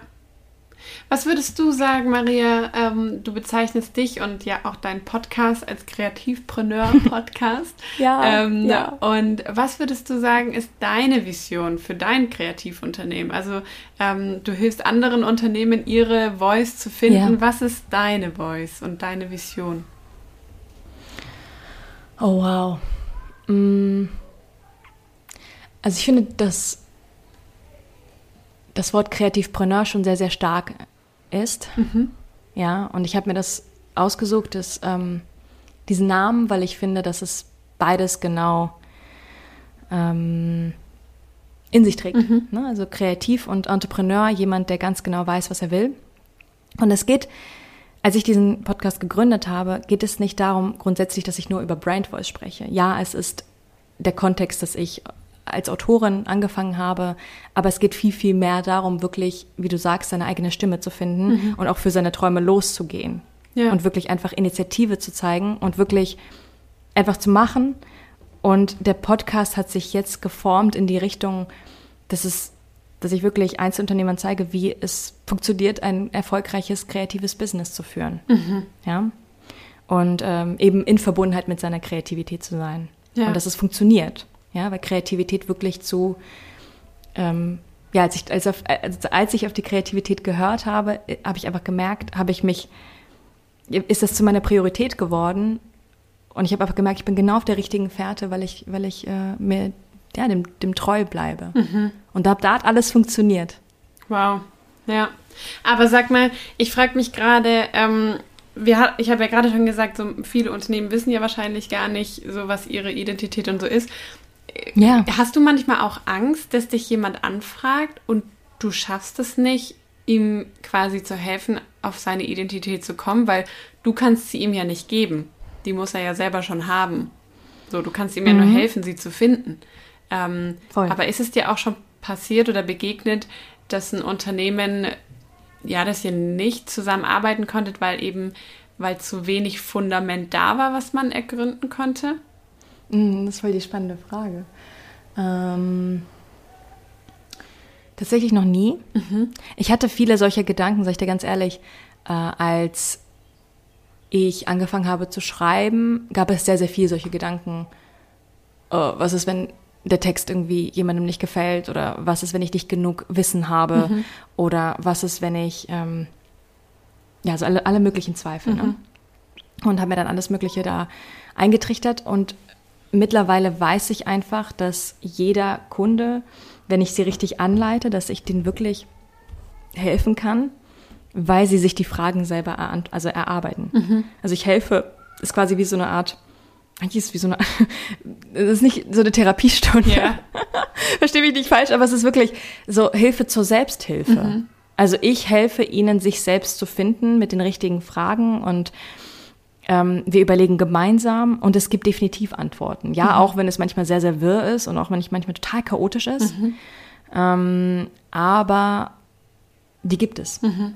B: Was würdest du sagen, Maria? Ähm, du bezeichnest dich und ja auch deinen Podcast als Kreativpreneur-Podcast. *laughs*
A: Ja,
B: Ähm,
A: ja.
B: Und was würdest du sagen, ist deine Vision für dein Kreativunternehmen? Also ähm, du hilfst anderen Unternehmen, ihre Voice zu finden.
A: Ja.
B: Was ist deine Voice und deine Vision?
A: Oh, wow. Mm. Also ich finde, dass das Wort Kreativpreneur schon sehr, sehr stark ist. Ja, und ich habe mir das ausgesucht, das, ähm, diesen Namen, weil ich finde, dass es beides genau ähm, in sich trägt. Ne? Also kreativ und Entrepreneur, jemand, der ganz genau weiß, was er will. Und es geht, als ich diesen Podcast gegründet habe, geht es nicht darum grundsätzlich, dass ich nur über Brand Voice spreche. Ja, es ist der Kontext, dass ich als Autorin angefangen habe, aber es geht viel, viel mehr darum, wirklich, wie du sagst, seine eigene Stimme zu finden und auch für seine Träume loszugehen.
B: Ja.
A: Und wirklich einfach Initiative zu zeigen und wirklich einfach zu machen. Und der Podcast hat sich jetzt geformt in die Richtung, dass es, dass ich wirklich Einzelunternehmern zeige, wie es funktioniert, ein erfolgreiches kreatives Business zu führen. Ja. Und ähm, eben in Verbundenheit mit seiner Kreativität zu sein.
B: Ja.
A: Und dass es funktioniert. Ja, weil Kreativität wirklich zu, ähm, ja, als ich, als, auf, als, als ich auf die Kreativität gehört habe, äh, habe ich einfach gemerkt, habe ich mich, ist das zu meiner Priorität geworden. Und ich habe einfach gemerkt, ich bin genau auf der richtigen Fährte, weil ich, weil ich äh, mir ja, dem, dem treu bleibe. Und da, da hat alles funktioniert.
B: Wow, ja. Aber sag mal, ich frage mich gerade, ähm, wir, ich habe ja gerade schon gesagt, so viele Unternehmen wissen ja wahrscheinlich gar nicht, so was ihre Identität und so ist.
A: Ja.
B: Hast du manchmal auch Angst, dass dich jemand anfragt und du schaffst es nicht, ihm quasi zu helfen, auf seine Identität zu kommen, weil du kannst sie ihm ja nicht geben. Die muss er ja selber schon haben. So, du kannst ihm ja nur helfen, sie zu finden. Ähm, aber ist es dir auch schon passiert oder begegnet, dass ein Unternehmen ja, dass ihr nicht zusammenarbeiten konntet, weil eben, weil zu wenig Fundament da war, was man ergründen konnte?
A: Mm, das ist voll die spannende Frage. Ähm, tatsächlich noch nie. Mhm. Ich hatte viele solcher Gedanken, sag ich dir ganz ehrlich, äh, als ich angefangen habe zu schreiben, gab es sehr, sehr viel solche Gedanken. Uh, was ist, wenn der Text irgendwie jemandem nicht gefällt oder was ist, wenn ich nicht genug Wissen habe mhm. oder was ist, wenn ich, ähm, ja, so alle, alle möglichen Zweifel. Ne? Mhm. Ne? Und habe mir dann alles Mögliche da eingetrichtert und mittlerweile weiß ich einfach, dass jeder Kunde, wenn ich sie richtig anleite, dass ich denen wirklich helfen kann, weil sie sich die Fragen selber er, also erarbeiten. Mhm. Also ich helfe, ist quasi wie so eine Art eigentlich ist es wie so eine, *laughs* es ist nicht so eine Therapiestunde. Ja. *laughs* Verstehe mich nicht falsch, aber es ist wirklich so Hilfe zur Selbsthilfe. Mhm. Also ich helfe ihnen, sich selbst zu finden mit den richtigen Fragen und ähm, wir überlegen gemeinsam und es gibt definitiv Antworten. Ja, mhm. auch wenn es manchmal sehr, sehr wirr ist und auch wenn es manchmal total chaotisch ist. Mhm. Ähm, aber die gibt es. Mhm.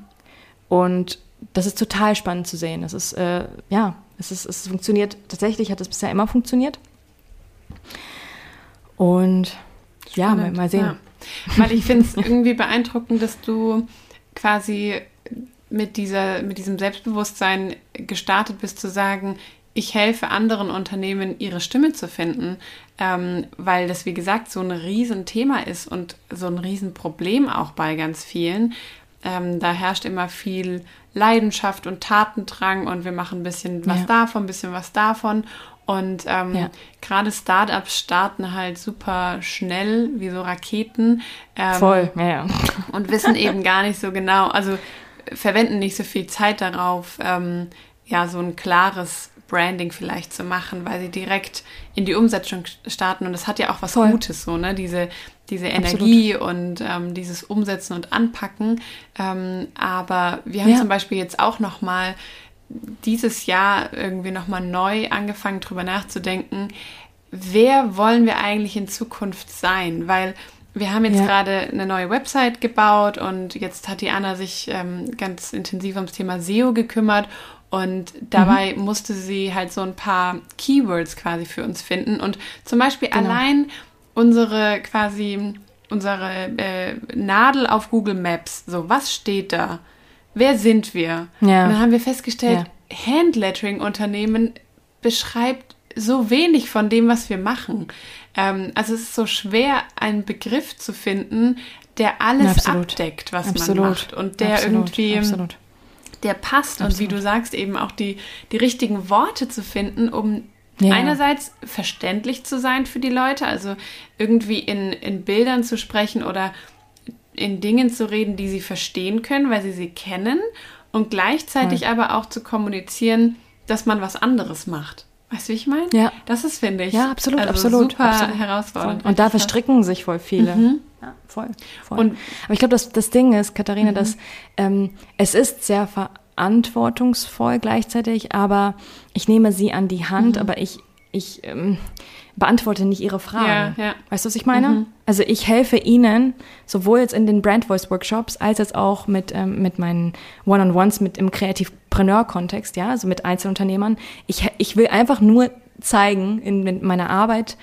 A: Und das ist total spannend zu sehen. Es ist, äh, ja, es, ist, es funktioniert, tatsächlich hat es bisher immer funktioniert. Und Spannend. ja, mal, mal sehen. Ja.
B: Weil ich finde es irgendwie beeindruckend, dass du quasi mit, dieser, mit diesem Selbstbewusstsein gestartet bist, zu sagen, ich helfe anderen Unternehmen, ihre Stimme zu finden, ähm, weil das, wie gesagt, so ein Riesenthema ist und so ein Riesenproblem auch bei ganz vielen. Ähm, da herrscht immer viel Leidenschaft und Tatendrang und wir machen ein bisschen was ja. davon, ein bisschen was davon. Und ähm, ja. gerade Startups starten halt super schnell, wie so Raketen.
A: Ähm, Voll, ja, ja.
B: Und wissen eben gar nicht so genau, also verwenden nicht so viel Zeit darauf, ähm, ja, so ein klares Branding vielleicht zu machen, weil sie direkt in die Umsetzung starten. Und das hat ja auch was Voll. Gutes, so, ne? Diese, diese Energie Absolut. und ähm, dieses Umsetzen und Anpacken. Ähm, aber wir haben ja. zum Beispiel jetzt auch noch mal dieses Jahr irgendwie noch mal neu angefangen, drüber nachzudenken, wer wollen wir eigentlich in Zukunft sein? Weil wir haben jetzt ja. gerade eine neue Website gebaut und jetzt hat die Anna sich ähm, ganz intensiv ums Thema SEO gekümmert und dabei mhm. musste sie halt so ein paar Keywords quasi für uns finden. Und zum Beispiel genau. allein unsere quasi unsere äh, Nadel auf Google Maps. So, was steht da? Wer sind wir? Ja. Und dann haben wir festgestellt, ja. Handlettering-Unternehmen beschreibt so wenig von dem, was wir machen. Ähm, also es ist so schwer, einen Begriff zu finden, der alles Absolut. abdeckt, was Absolut. man macht und der Absolut. irgendwie der passt und wie du sagst eben auch die die richtigen Worte zu finden, um ja. Einerseits verständlich zu sein für die Leute, also irgendwie in, in Bildern zu sprechen oder in Dingen zu reden, die sie verstehen können, weil sie sie kennen und gleichzeitig ja. aber auch zu kommunizieren, dass man was anderes macht. Weißt du, wie ich meine?
A: Ja.
B: Das ist, finde ich,
A: ja, absolut, also absolut,
B: super absolut. herausfordernd.
A: Voll. Und da verstricken sich voll viele. Mhm. Ja, voll, voll. Und, Aber ich glaube, das, das Ding ist, Katharina, mhm. dass ähm, es ist sehr verantwortungsvoll gleichzeitig, aber ich nehme sie an die Hand, mhm. aber ich, ich ähm, beantworte nicht ihre Fragen. Ja, ja. Weißt du, was ich meine? Mhm. Also ich helfe ihnen, sowohl jetzt in den Brand Voice Workshops, als jetzt auch mit, ähm, mit meinen One-on-Ones, mit im Kreativpreneur-Kontext, ja, also mit Einzelunternehmern. Ich, ich will einfach nur zeigen in, in meiner Arbeit,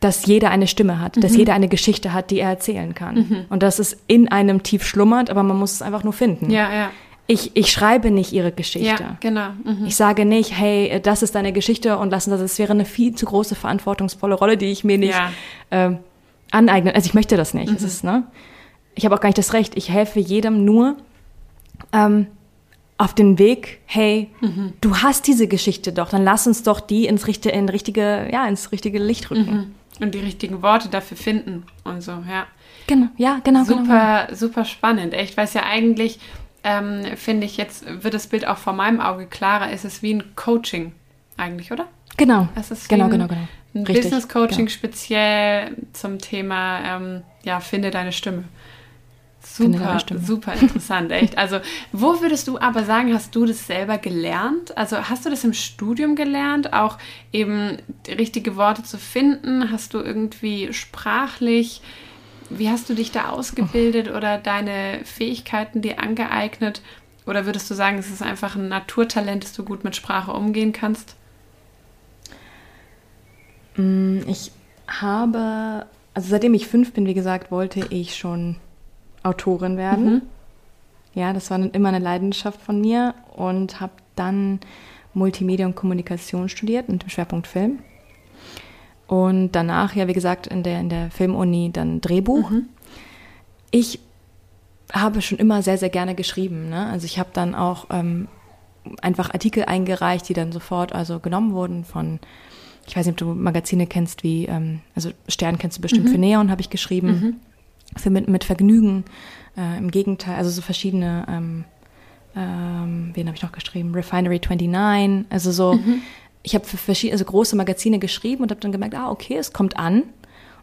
A: dass jeder eine Stimme hat, mhm. dass jeder eine Geschichte hat, die er erzählen kann. Mhm. Und dass es in einem tief schlummert, aber man muss es einfach nur finden.
B: Ja, ja
A: ich, ich schreibe nicht ihre Geschichte.
B: Ja, genau. Mhm.
A: Ich sage nicht, hey, das ist deine Geschichte und lassen das. Es wäre eine viel zu große verantwortungsvolle Rolle, die ich mir nicht ja. äh, aneigne. Also ich möchte das nicht. Mhm. Es ist, ne? Ich habe auch gar nicht das Recht. Ich helfe jedem nur ähm, auf den Weg, hey, mhm. du hast diese Geschichte doch, dann lass uns doch die ins richtige, in richtige, ja, ins richtige Licht rücken. Mhm.
B: Und die richtigen Worte dafür finden und so, ja.
A: Genau, ja, genau.
B: Super,
A: genau.
B: genau. super spannend. Echt, weil es ja eigentlich ähm, finde ich, jetzt wird das Bild auch vor meinem Auge klarer. Es ist wie ein Coaching eigentlich, oder?
A: Genau.
B: Es ist
A: genau, genau, genau.
B: Ein Business Coaching genau. speziell zum Thema, ähm, ja, finde deine Stimme. Super, Stimme. super interessant, echt. Also, wo würdest du aber sagen, hast du das selber gelernt? Also, hast du das im Studium gelernt, auch eben richtige Worte zu finden? Hast du irgendwie sprachlich wie hast du dich da ausgebildet oder deine Fähigkeiten dir angeeignet? Oder würdest du sagen, es ist einfach ein Naturtalent, dass du gut mit Sprache umgehen kannst?
A: Mm, ich habe, also seitdem ich fünf bin, wie gesagt, wollte ich schon Autorin werden. Mhm. Ja, das war immer eine Leidenschaft von mir und habe dann Multimedia und Kommunikation studiert mit dem Schwerpunkt Film. Und danach, ja, wie gesagt, in der, in der Filmuni dann Drehbuch. Mhm. Ich habe schon immer sehr, sehr gerne geschrieben. Ne? Also ich habe dann auch ähm, einfach Artikel eingereicht, die dann sofort also genommen wurden von, ich weiß nicht, ob du Magazine kennst wie, ähm, also Stern kennst du bestimmt mhm. für Neon, habe ich geschrieben. Mhm. Für mit, mit Vergnügen. Äh, Im Gegenteil, also so verschiedene, ähm, ähm, wen habe ich noch geschrieben? Refinery 29, also so, mhm. Ich habe für verschiedene, also große Magazine geschrieben und habe dann gemerkt, ah, okay, es kommt an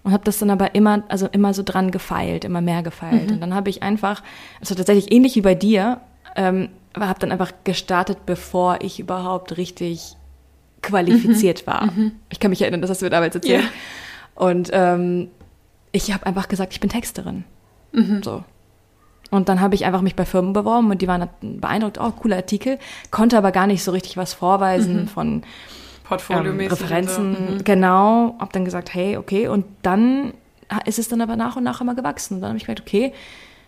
A: und habe das dann aber immer, also immer so dran gefeilt, immer mehr gefeilt. Mhm. Und dann habe ich einfach, also tatsächlich ähnlich wie bei dir, ähm, habe dann einfach gestartet, bevor ich überhaupt richtig qualifiziert mhm. war. Mhm. Ich kann mich erinnern, das hast du mir damals erzählt. Ja. Und ähm, ich habe einfach gesagt, ich bin Texterin. Mhm. So. Und dann habe ich einfach mich bei Firmen beworben und die waren beeindruckt, oh, cooler Artikel, konnte aber gar nicht so richtig was vorweisen mhm. von ähm, Referenzen. Mhm. Genau, habe dann gesagt, hey, okay. Und dann ist es dann aber nach und nach immer gewachsen. Und dann habe ich gedacht, okay,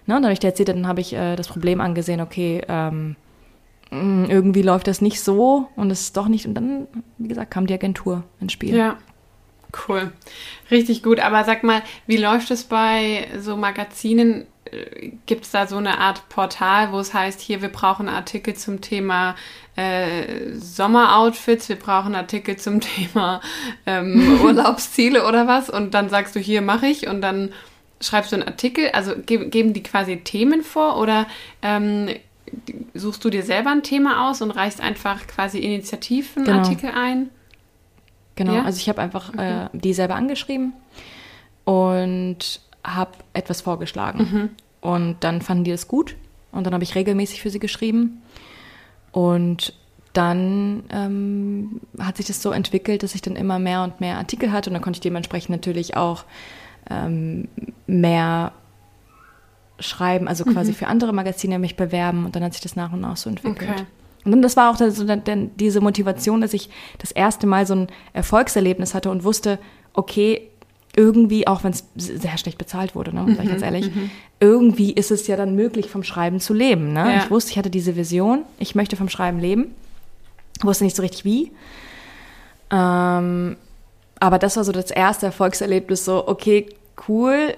A: ne, und dann habe ich dir erzählt, dann habe ich äh, das Problem angesehen, okay, ähm, mm, irgendwie läuft das nicht so und es ist doch nicht. Und dann, wie gesagt, kam die Agentur ins Spiel.
B: Ja. Cool. Richtig gut. Aber sag mal, wie läuft es bei so Magazinen? Gibt es da so eine Art Portal, wo es heißt, hier, wir brauchen Artikel zum Thema äh, Sommeroutfits, wir brauchen Artikel zum *laughs* Thema ähm, *laughs* Urlaubsziele oder was und dann sagst du, hier mache ich und dann schreibst du einen Artikel, also ge geben die quasi Themen vor oder ähm, suchst du dir selber ein Thema aus und reichst einfach quasi Initiativen genau. Artikel ein?
A: Genau, ja? also ich habe einfach okay. äh, die selber angeschrieben und habe etwas vorgeschlagen. Mhm. Und dann fanden die es gut und dann habe ich regelmäßig für sie geschrieben. Und dann ähm, hat sich das so entwickelt, dass ich dann immer mehr und mehr Artikel hatte und dann konnte ich dementsprechend natürlich auch ähm, mehr schreiben, also quasi mhm. für andere Magazine mich bewerben und dann hat sich das nach und nach so entwickelt. Okay. Und dann, das war auch so dann, diese Motivation, dass ich das erste Mal so ein Erfolgserlebnis hatte und wusste, okay, irgendwie, auch wenn es sehr schlecht bezahlt wurde, ne, sag ich ganz mhm, ehrlich, mhm. irgendwie ist es ja dann möglich, vom Schreiben zu leben. Ne? Ja. Ich wusste, ich hatte diese Vision, ich möchte vom Schreiben leben, wusste nicht so richtig wie. Ähm, aber das war so das erste Erfolgserlebnis, so, okay, cool,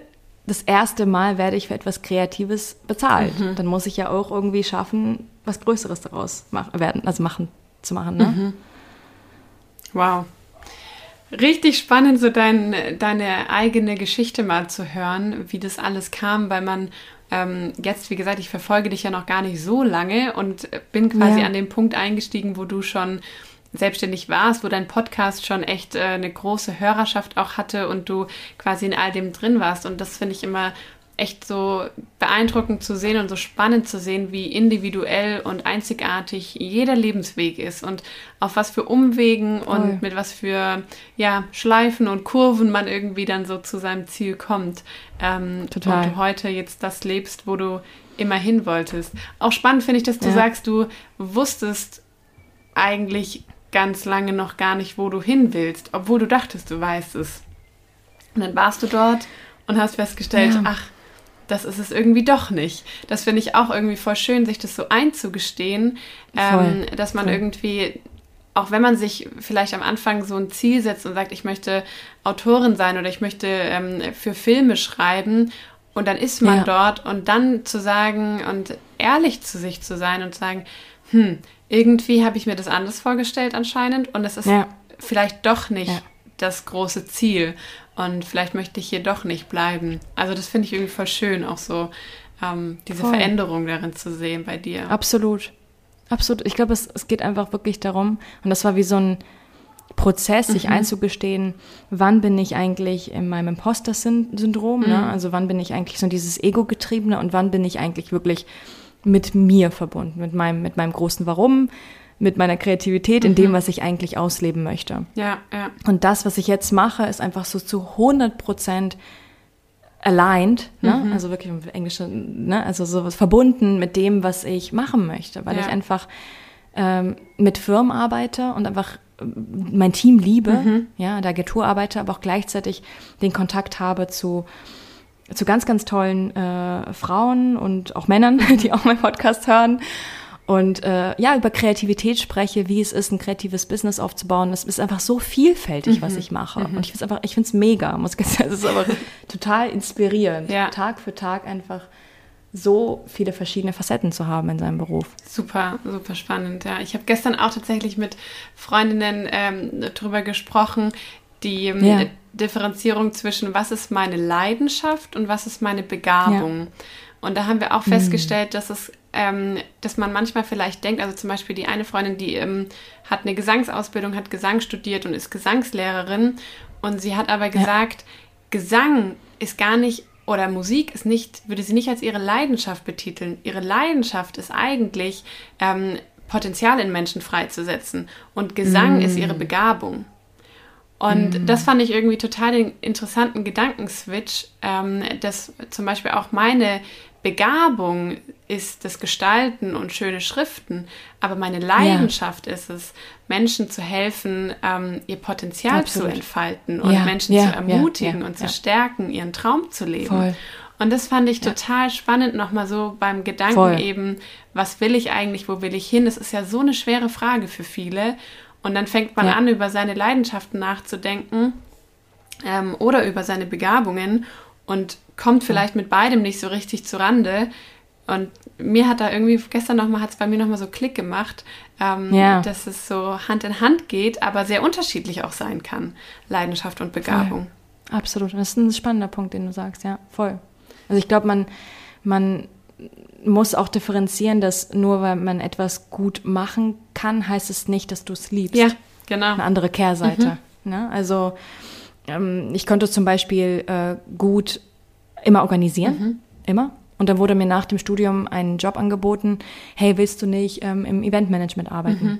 A: das erste Mal werde ich für etwas Kreatives bezahlt. Mhm. Dann muss ich ja auch irgendwie schaffen, was Größeres daraus machen, werden, also machen, zu machen. Ne? Mhm.
B: Wow. Richtig spannend, so dein, deine eigene Geschichte mal zu hören, wie das alles kam, weil man ähm, jetzt, wie gesagt, ich verfolge dich ja noch gar nicht so lange und bin quasi ja. an dem Punkt eingestiegen, wo du schon selbstständig warst, wo dein Podcast schon echt äh, eine große Hörerschaft auch hatte und du quasi in all dem drin warst. Und das finde ich immer echt so beeindruckend zu sehen und so spannend zu sehen, wie individuell und einzigartig jeder Lebensweg ist und auf was für Umwegen Voll. und mit was für ja, Schleifen und Kurven man irgendwie dann so zu seinem Ziel kommt. Ähm, Total. Und du heute jetzt das lebst, wo du immer hin wolltest. Auch spannend finde ich, dass du ja. sagst, du wusstest eigentlich ganz lange noch gar nicht, wo du hin willst, obwohl du dachtest, du weißt es. Und dann warst du dort und hast festgestellt, ja. ach, das ist es irgendwie doch nicht. Das finde ich auch irgendwie voll schön, sich das so einzugestehen, ähm, dass man voll. irgendwie, auch wenn man sich vielleicht am Anfang so ein Ziel setzt und sagt, ich möchte Autorin sein oder ich möchte ähm, für Filme schreiben und dann ist man ja. dort und dann zu sagen und ehrlich zu sich zu sein und zu sagen, hm, irgendwie habe ich mir das anders vorgestellt anscheinend und es ist ja. vielleicht doch nicht ja. das große Ziel und vielleicht möchte ich hier doch nicht bleiben. Also das finde ich irgendwie voll schön, auch so ähm, diese voll. Veränderung darin zu sehen bei dir.
A: Absolut. Absolut. Ich glaube, es, es geht einfach wirklich darum, und das war wie so ein Prozess, sich mhm. einzugestehen, wann bin ich eigentlich in meinem Imposter-Syndrom, ne? mhm. ne? also wann bin ich eigentlich so dieses Ego-getriebene und wann bin ich eigentlich wirklich mit mir verbunden, mit meinem, mit meinem großen Warum, mit meiner Kreativität, in mhm. dem, was ich eigentlich ausleben möchte.
B: Ja, ja.
A: Und das, was ich jetzt mache, ist einfach so zu 100 Prozent aligned, ne? Mhm. also wirklich im Englischen, ne? also sowas verbunden mit dem, was ich machen möchte, weil ja. ich einfach ähm, mit Firmen arbeite und einfach äh, mein Team liebe, mhm. ja, der Agentur arbeite, aber auch gleichzeitig den Kontakt habe zu zu ganz, ganz tollen äh, Frauen und auch Männern, *laughs* die auch meinen Podcast hören und äh, ja, über Kreativität spreche, wie es ist, ein kreatives Business aufzubauen. Das ist einfach so vielfältig, mhm. was ich mache. Mhm. Und ich finde es einfach, ich finde es mega, muss ich sagen. Es ist aber *laughs* total inspirierend, ja. Tag für Tag einfach so viele verschiedene Facetten zu haben in seinem Beruf.
B: Super, super spannend. Ja, ich habe gestern auch tatsächlich mit Freundinnen ähm, darüber gesprochen, die ähm, ja. Differenzierung zwischen was ist meine Leidenschaft und was ist meine Begabung. Ja. Und da haben wir auch festgestellt, mhm. dass es, ähm, dass man manchmal vielleicht denkt, also zum Beispiel die eine Freundin, die ähm, hat eine Gesangsausbildung, hat Gesang studiert und ist Gesangslehrerin. Und sie hat aber gesagt, ja. Gesang ist gar nicht oder Musik ist nicht, würde sie nicht als ihre Leidenschaft betiteln. Ihre Leidenschaft ist eigentlich ähm, Potenzial in Menschen freizusetzen und Gesang mm. ist ihre Begabung. Und mm. das fand ich irgendwie total den interessanten Gedankenswitch, ähm, dass zum Beispiel auch meine Begabung ist das Gestalten und schöne Schriften, aber meine Leidenschaft ja. ist es, Menschen zu helfen, ähm, ihr Potenzial Absolut. zu entfalten und ja. Menschen ja. zu ermutigen und zu stärken, ihren Traum zu leben. Voll. Und das fand ich total spannend, nochmal so beim Gedanken Voll. eben, was will ich eigentlich, wo will ich hin? Das ist ja so eine schwere Frage für viele. Und dann fängt man an, über seine Leidenschaften nachzudenken ähm, oder über seine Begabungen und kommt vielleicht mit beidem nicht so richtig zu Rande. Und mir hat da irgendwie, gestern nochmal, hat es bei mir nochmal so Klick gemacht, ähm, ja. dass es so Hand in Hand geht, aber sehr unterschiedlich auch sein kann, Leidenschaft und Begabung.
A: Voll. Absolut. Das ist ein spannender Punkt, den du sagst, ja, voll. Also ich glaube, man, man muss auch differenzieren, dass nur weil man etwas gut machen kann, heißt es nicht, dass du es liebst.
B: Ja, genau.
A: Eine andere Kehrseite. Mhm. Ne? Also ähm, ich konnte zum Beispiel äh, gut immer organisieren, mhm. immer. Und dann wurde mir nach dem Studium ein Job angeboten, hey, willst du nicht ähm, im Eventmanagement arbeiten? Mhm.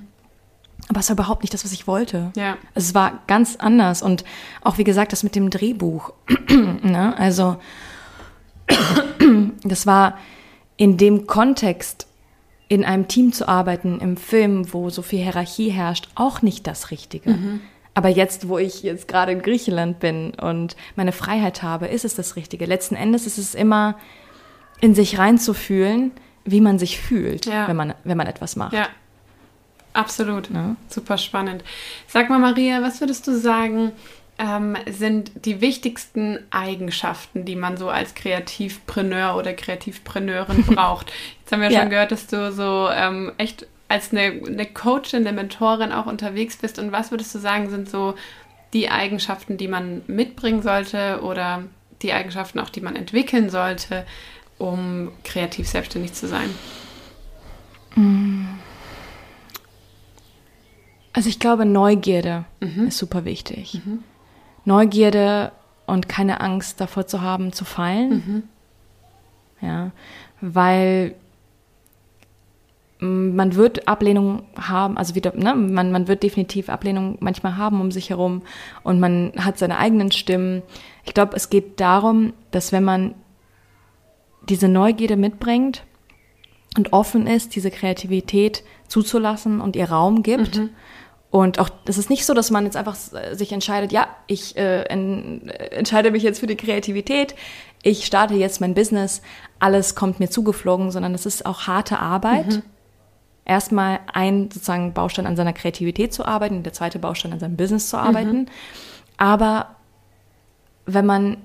A: Aber es war überhaupt nicht das, was ich wollte. Ja. Es war ganz anders. Und auch, wie gesagt, das mit dem Drehbuch. *clears throat* ne? Also, *clears throat* das war in dem Kontext, in einem Team zu arbeiten, im Film, wo so viel Hierarchie herrscht, auch nicht das Richtige. Mhm. Aber jetzt, wo ich jetzt gerade in Griechenland bin und meine Freiheit habe, ist es das Richtige. Letzten Endes ist es immer in sich reinzufühlen, wie man sich fühlt, ja. wenn, man, wenn man etwas macht.
B: Ja, absolut. Ja. Super spannend. Sag mal, Maria, was würdest du sagen, ähm, sind die wichtigsten Eigenschaften, die man so als Kreativpreneur oder Kreativpreneurin *laughs* braucht? Jetzt haben wir ja. schon gehört, dass du so ähm, echt als eine, eine Coachin, eine Mentorin auch unterwegs bist. Und was würdest du sagen, sind so die Eigenschaften, die man mitbringen sollte oder die Eigenschaften auch, die man entwickeln sollte, um kreativ selbstständig zu sein?
A: Also ich glaube, Neugierde mhm. ist super wichtig. Mhm. Neugierde und keine Angst davor zu haben, zu fallen. Mhm. Ja, weil man wird Ablehnung haben, also wieder, ne, man, man wird definitiv Ablehnung manchmal haben um sich herum und man hat seine eigenen Stimmen. Ich glaube, es geht darum, dass wenn man diese Neugierde mitbringt und offen ist, diese Kreativität zuzulassen und ihr Raum gibt. Mhm. Und auch, es ist nicht so, dass man jetzt einfach sich entscheidet, ja, ich äh, en, entscheide mich jetzt für die Kreativität, ich starte jetzt mein Business, alles kommt mir zugeflogen, sondern es ist auch harte Arbeit. Mhm erstmal ein sozusagen Baustein an seiner Kreativität zu arbeiten, der zweite Baustein an seinem Business zu arbeiten. Mhm. Aber wenn man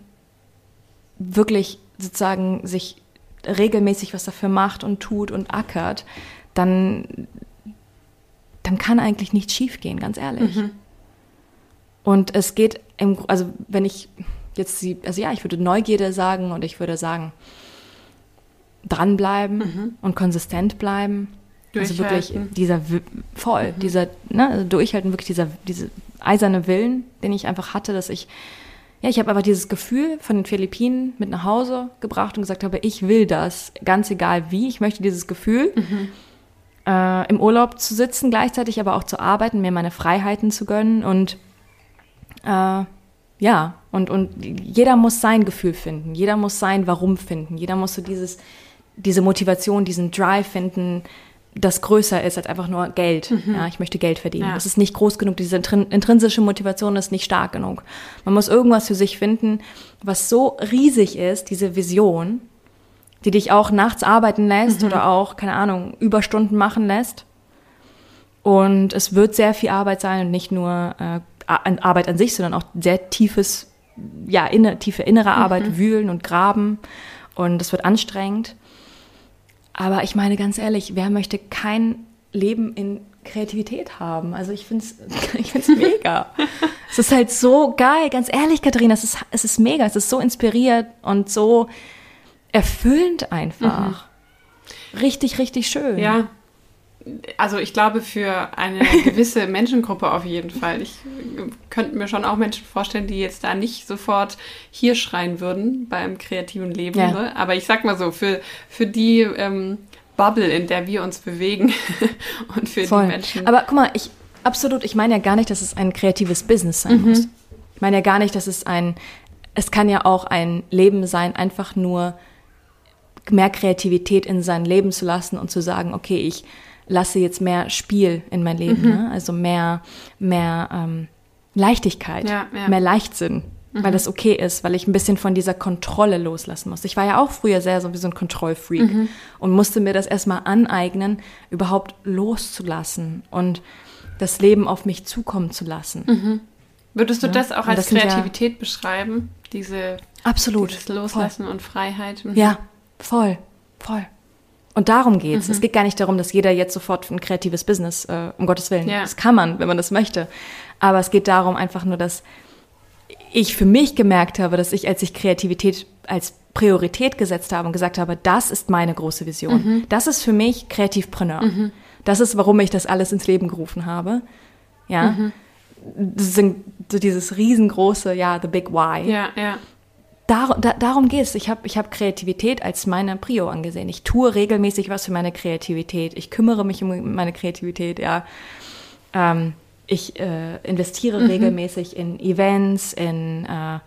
A: wirklich sozusagen sich regelmäßig was dafür macht und tut und ackert, dann, dann kann eigentlich nichts schiefgehen, ganz ehrlich. Mhm. Und es geht, im, also wenn ich jetzt sie, also ja, ich würde Neugierde sagen und ich würde sagen, dranbleiben mhm. und konsistent bleiben also wirklich dieser voll, mhm. dieser, ne, also durchhalten, wirklich dieser, diese eiserne Willen, den ich einfach hatte, dass ich, ja, ich habe einfach dieses Gefühl von den Philippinen mit nach Hause gebracht und gesagt habe, ich will das, ganz egal wie, ich möchte dieses Gefühl, mhm. äh, im Urlaub zu sitzen, gleichzeitig aber auch zu arbeiten, mir meine Freiheiten zu gönnen und äh, ja, und, und jeder muss sein Gefühl finden, jeder muss sein Warum finden, jeder muss so dieses, diese Motivation, diesen Drive finden, das größer ist als einfach nur Geld. Mhm. Ja, ich möchte Geld verdienen. Ja. Das ist nicht groß genug. Diese intrinsische Motivation ist nicht stark genug. Man muss irgendwas für sich finden, was so riesig ist, diese Vision, die dich auch nachts arbeiten lässt mhm. oder auch, keine Ahnung, Überstunden machen lässt. Und es wird sehr viel Arbeit sein und nicht nur äh, Arbeit an sich, sondern auch sehr tiefes, ja, inne, tiefe innere Arbeit, mhm. wühlen und graben. Und es wird anstrengend. Aber ich meine ganz ehrlich, wer möchte kein Leben in Kreativität haben? Also ich finde es *laughs* ich find's mega. es ist halt so geil, ganz ehrlich, Katharina, es ist, es ist mega, es ist so inspiriert und so erfüllend einfach. Mhm. Richtig, richtig schön.
B: Ja, also ich glaube für eine *laughs* gewisse Menschengruppe auf jeden Fall. Ich könnte mir schon auch Menschen vorstellen, die jetzt da nicht sofort hier schreien würden beim kreativen Leben. Ja. Ne? Aber ich sag mal so, für, für die ähm, Bubble, in der wir uns bewegen *laughs* und für Voll. die Menschen.
A: Aber guck mal, ich absolut, ich meine ja gar nicht, dass es ein kreatives Business sein mhm. muss. Ich meine ja gar nicht, dass es ein, es kann ja auch ein Leben sein, einfach nur mehr Kreativität in sein Leben zu lassen und zu sagen, okay, ich lasse jetzt mehr Spiel in mein Leben, mhm. ne? also mehr, mehr ähm, Leichtigkeit, ja, ja. mehr Leichtsinn, mhm. weil das okay ist, weil ich ein bisschen von dieser Kontrolle loslassen muss. Ich war ja auch früher sehr so wie so ein Kontrollfreak mhm. und musste mir das erstmal aneignen, überhaupt loszulassen und das Leben auf mich zukommen zu lassen.
B: Mhm. Würdest du ja? das auch als das Kreativität ja, beschreiben? Diese
A: absolut
B: dieses Loslassen voll. und Freiheit?
A: Mhm. Ja, voll, voll. Und darum geht's. Mhm. Es geht gar nicht darum, dass jeder jetzt sofort ein kreatives Business, äh, um Gottes Willen. Ja. Das kann man, wenn man das möchte. Aber es geht darum einfach nur, dass ich für mich gemerkt habe, dass ich, als ich Kreativität als Priorität gesetzt habe und gesagt habe, das ist meine große Vision. Mhm. Das ist für mich Kreativpreneur. Mhm. Das ist, warum ich das alles ins Leben gerufen habe. Ja. Mhm. Das sind so dieses riesengroße, ja, the big why.
B: Ja, ja
A: dar, da, darum geht es. Ich habe ich hab Kreativität als meine Prio angesehen. Ich tue regelmäßig was für meine Kreativität. Ich kümmere mich um meine Kreativität, ja. Ähm, ich äh, investiere mhm. regelmäßig in Events, in äh,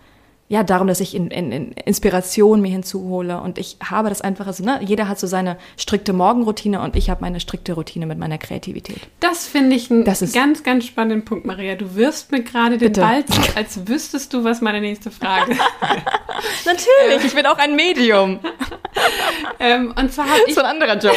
A: ja, darum, dass ich in, in, in Inspiration mir hinzuhole und ich habe das einfach, also ne, jeder hat so seine strikte Morgenroutine und ich habe meine strikte Routine mit meiner Kreativität.
B: Das finde ich einen ganz, ganz spannenden Punkt, Maria. Du wirfst mir gerade den Ball zu, als wüsstest du, was meine nächste Frage ist. *laughs*
A: Natürlich, ich bin auch ein Medium. *laughs*
B: ähm, und zwar habe ich... *laughs*
A: So ein anderer Job.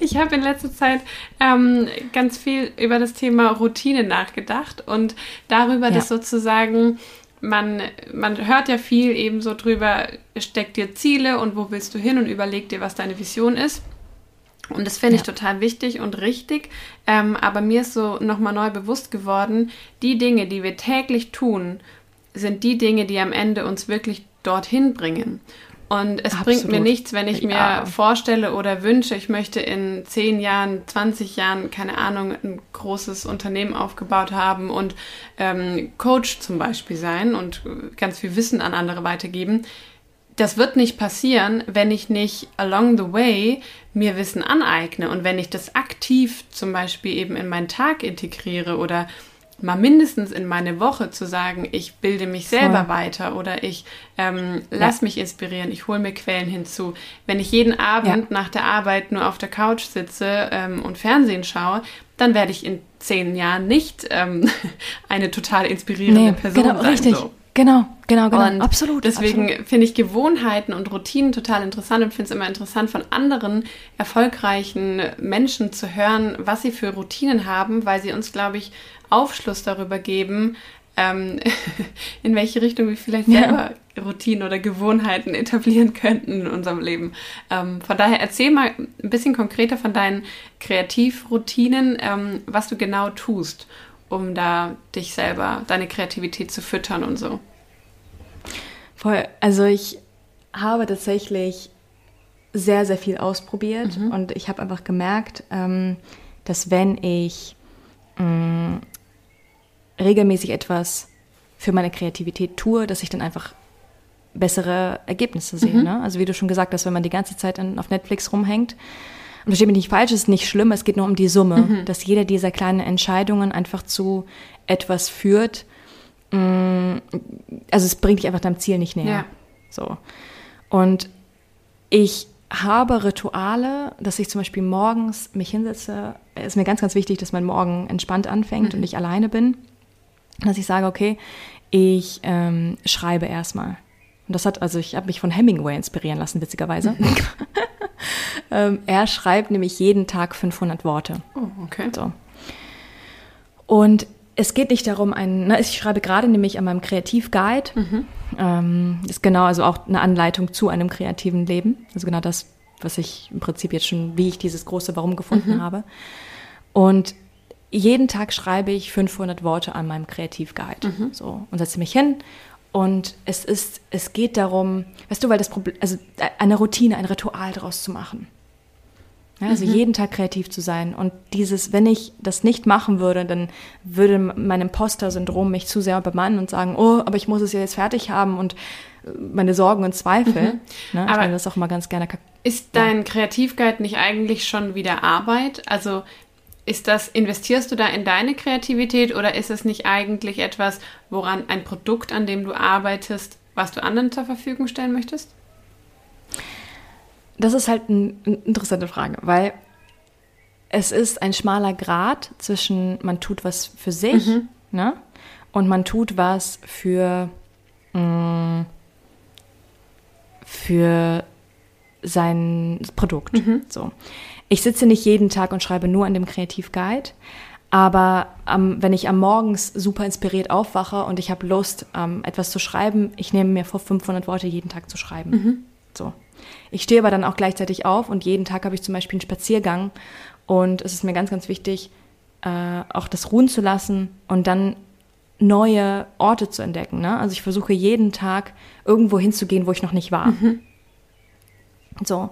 B: ich habe in letzter Zeit ähm, ganz viel über das Thema Routine nachgedacht und darüber, ja. dass sozusagen man, man hört ja viel eben so drüber, steck dir Ziele und wo willst du hin und überleg dir, was deine Vision ist. Und das finde ich ja. total wichtig und richtig. Ähm, aber mir ist so nochmal neu bewusst geworden, die Dinge, die wir täglich tun, sind die Dinge, die am Ende uns wirklich dorthin bringen. Und es Absolut. bringt mir nichts, wenn ich ja. mir vorstelle oder wünsche, ich möchte in 10 Jahren, 20 Jahren, keine Ahnung, ein großes Unternehmen aufgebaut haben und ähm, Coach zum Beispiel sein und ganz viel Wissen an andere weitergeben. Das wird nicht passieren, wenn ich nicht along the way mir Wissen aneigne und wenn ich das aktiv zum Beispiel eben in meinen Tag integriere oder mal mindestens in meine Woche zu sagen, ich bilde mich selber Voll. weiter oder ich ähm, lass ja. mich inspirieren, ich hole mir Quellen hinzu. Wenn ich jeden Abend ja. nach der Arbeit nur auf der Couch sitze ähm, und Fernsehen schaue, dann werde ich in zehn Jahren nicht ähm, *laughs* eine total inspirierende nee, Person
A: genau,
B: sein.
A: Richtig. So. Genau, genau, genau. Und absolut.
B: Deswegen finde ich Gewohnheiten und Routinen total interessant und finde es immer interessant, von anderen erfolgreichen Menschen zu hören, was sie für Routinen haben, weil sie uns, glaube ich, Aufschluss darüber geben, ähm, *laughs* in welche Richtung wir vielleicht selber ja. Routinen oder Gewohnheiten etablieren könnten in unserem Leben. Ähm, von daher erzähl mal ein bisschen konkreter von deinen Kreativroutinen, ähm, was du genau tust, um da dich selber, deine Kreativität zu füttern und so.
A: Voll. Also ich habe tatsächlich sehr, sehr viel ausprobiert mhm. und ich habe einfach gemerkt, ähm, dass wenn ich mh, mm, regelmäßig etwas für meine Kreativität tue, dass ich dann einfach bessere Ergebnisse sehe. Mhm. Ne? Also wie du schon gesagt hast, wenn man die ganze Zeit in, auf Netflix rumhängt, und verstehe mich nicht falsch, es ist nicht schlimm, es geht nur um die Summe, mhm. dass jeder dieser kleinen Entscheidungen einfach zu etwas führt, Mm, also es bringt dich einfach deinem Ziel nicht näher.
B: Ja.
A: So. Und ich habe Rituale, dass ich zum Beispiel morgens mich hinsetze. Es ist mir ganz, ganz wichtig, dass mein Morgen entspannt anfängt und ich alleine bin. Dass ich sage, okay, ich ähm, schreibe erstmal. Und das hat, also ich habe mich von Hemingway inspirieren lassen, witzigerweise. *laughs* *laughs* ähm, er schreibt nämlich jeden Tag 500 Worte.
B: Oh, okay.
A: So. Und es geht nicht darum, ein, ne, ich schreibe gerade nämlich an meinem Kreativguide. Ähm, ist genau, also auch eine Anleitung zu einem kreativen Leben. Also genau das, was ich im Prinzip jetzt schon, wie ich dieses große Warum gefunden habe. Und jeden Tag schreibe ich 500 Worte an meinem Kreativguide. So, und setze mich hin. Und es ist, es geht darum, weißt du, weil das Problem, also eine Routine, ein Ritual daraus zu machen. Ja, also jeden Tag kreativ zu sein. Und dieses, wenn ich das nicht machen würde, dann würde mein Imposter-Syndrom mich zu sehr bemannen und sagen, oh, aber ich muss es ja jetzt fertig haben und äh, meine Sorgen und Zweifel. Ne? Ich
B: Aber-
A: das auch mal ganz gerne.
B: Ist dein Kreativguide nicht eigentlich schon wieder Arbeit? Also ist das, investierst du da in deine Kreativität oder ist es nicht eigentlich etwas, woran ein Produkt, an dem du arbeitest, was du anderen zur Verfügung stellen möchtest?
A: Das ist halt ein, eine interessante Frage, weil es ist ein schmaler Grat zwischen man tut was für sich ne, und man tut was für, mh, für sein Produkt. So. Ich sitze nicht jeden Tag und schreibe nur an dem Kreativguide, aber ähm, wenn ich am Morgens super inspiriert aufwache und ich habe Lust, ähm, etwas zu schreiben, ich nehme mir vor, 500 Worte jeden Tag zu schreiben. So. Ich stehe aber dann auch gleichzeitig auf und jeden Tag habe ich zum Beispiel einen Spaziergang und es ist mir ganz, ganz wichtig, äh, auch das ruhen zu lassen und dann neue Orte zu entdecken. Ne? Also ich versuche jeden Tag irgendwo hinzugehen, wo ich noch nicht war. So.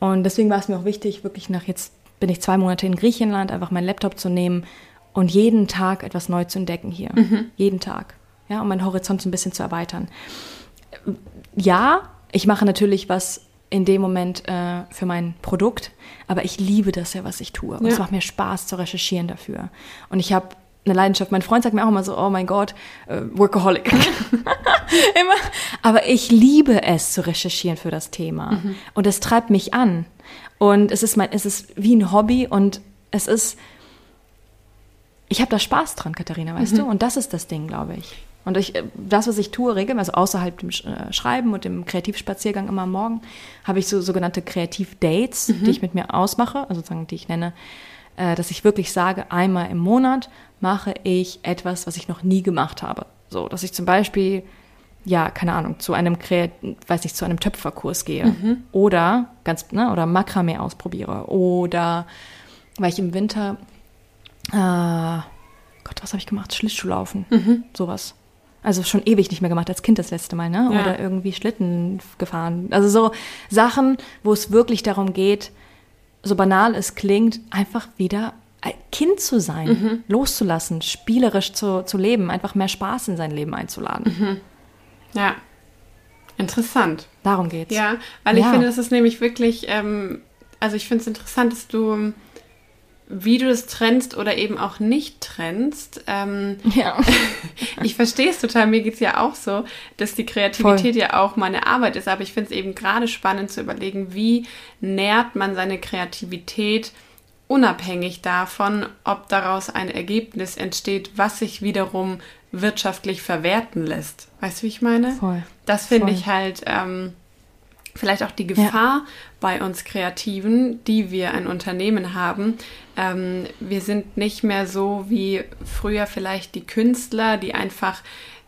A: Und deswegen war es mir auch wichtig, wirklich nach jetzt bin ich zwei Monate in Griechenland, einfach meinen Laptop zu nehmen und jeden Tag etwas neu zu entdecken hier. Jeden Tag. Ja, um meinen Horizont so ein bisschen zu erweitern. Ja, ich mache natürlich was in dem Moment äh, für mein Produkt, aber ich liebe das ja, was ich tue. Und
B: Ja.
A: es macht mir Spaß zu recherchieren dafür. Und ich habe eine Leidenschaft. Mein Freund sagt mir auch immer so, oh mein Gott, äh, Workaholic. *laughs* immer. Aber ich liebe es zu recherchieren für das Thema. Und es treibt mich an. Und es ist mein, es ist wie ein Hobby und es ist, ich habe da Spaß dran, Katharina, weißt du? Und das ist das Ding, glaube ich. Und ich, äh, das, was ich tue, regelmäßig, also außerhalb dem äh, Schreiben und dem Kreativspaziergang immer am Morgen, habe ich so sogenannte Kreativdates, die ich mit mir ausmache, also sozusagen, die ich nenne, äh, dass ich wirklich sage, einmal im Monat mache ich etwas, was ich noch nie gemacht habe. So, dass ich zum Beispiel, ja, keine Ahnung, zu einem Kreat weiß ich, zu einem Töpferkurs gehe oder ganz, ne, oder Makramee ausprobiere oder weil ich im Winter, äh, Gott, was habe ich gemacht? Schlittschuhlaufen, sowas. Also schon ewig nicht mehr gemacht, als Kind das letzte Mal, ne?
B: Ja.
A: Oder irgendwie Schlitten gefahren. Also so Sachen, wo es wirklich darum geht, so banal es klingt, einfach wieder Kind zu sein, loszulassen, spielerisch zu, zu leben, einfach mehr Spaß in sein Leben einzuladen.
B: Ja. Interessant.
A: Darum geht's.
B: Ja, weil ich
A: Ja.
B: finde, es ist nämlich wirklich, ähm, also ich finde es interessant, dass du, wie du das trennst oder eben auch nicht trennst. Ähm,
A: Ja. *laughs*
B: ich verstehe es total, mir geht es ja auch so, dass die Kreativität ja auch meine Arbeit ist, aber ich finde es eben gerade spannend zu überlegen, wie nährt man seine Kreativität unabhängig davon, ob daraus ein Ergebnis entsteht, was sich wiederum wirtschaftlich verwerten lässt. Weißt du, wie ich meine?
A: Voll.
B: Das finde
A: Voll.
B: ich halt ähm, vielleicht auch die Gefahr bei uns Kreativen, die wir ein Unternehmen haben. Ähm, wir sind nicht mehr so wie früher vielleicht die Künstler, die einfach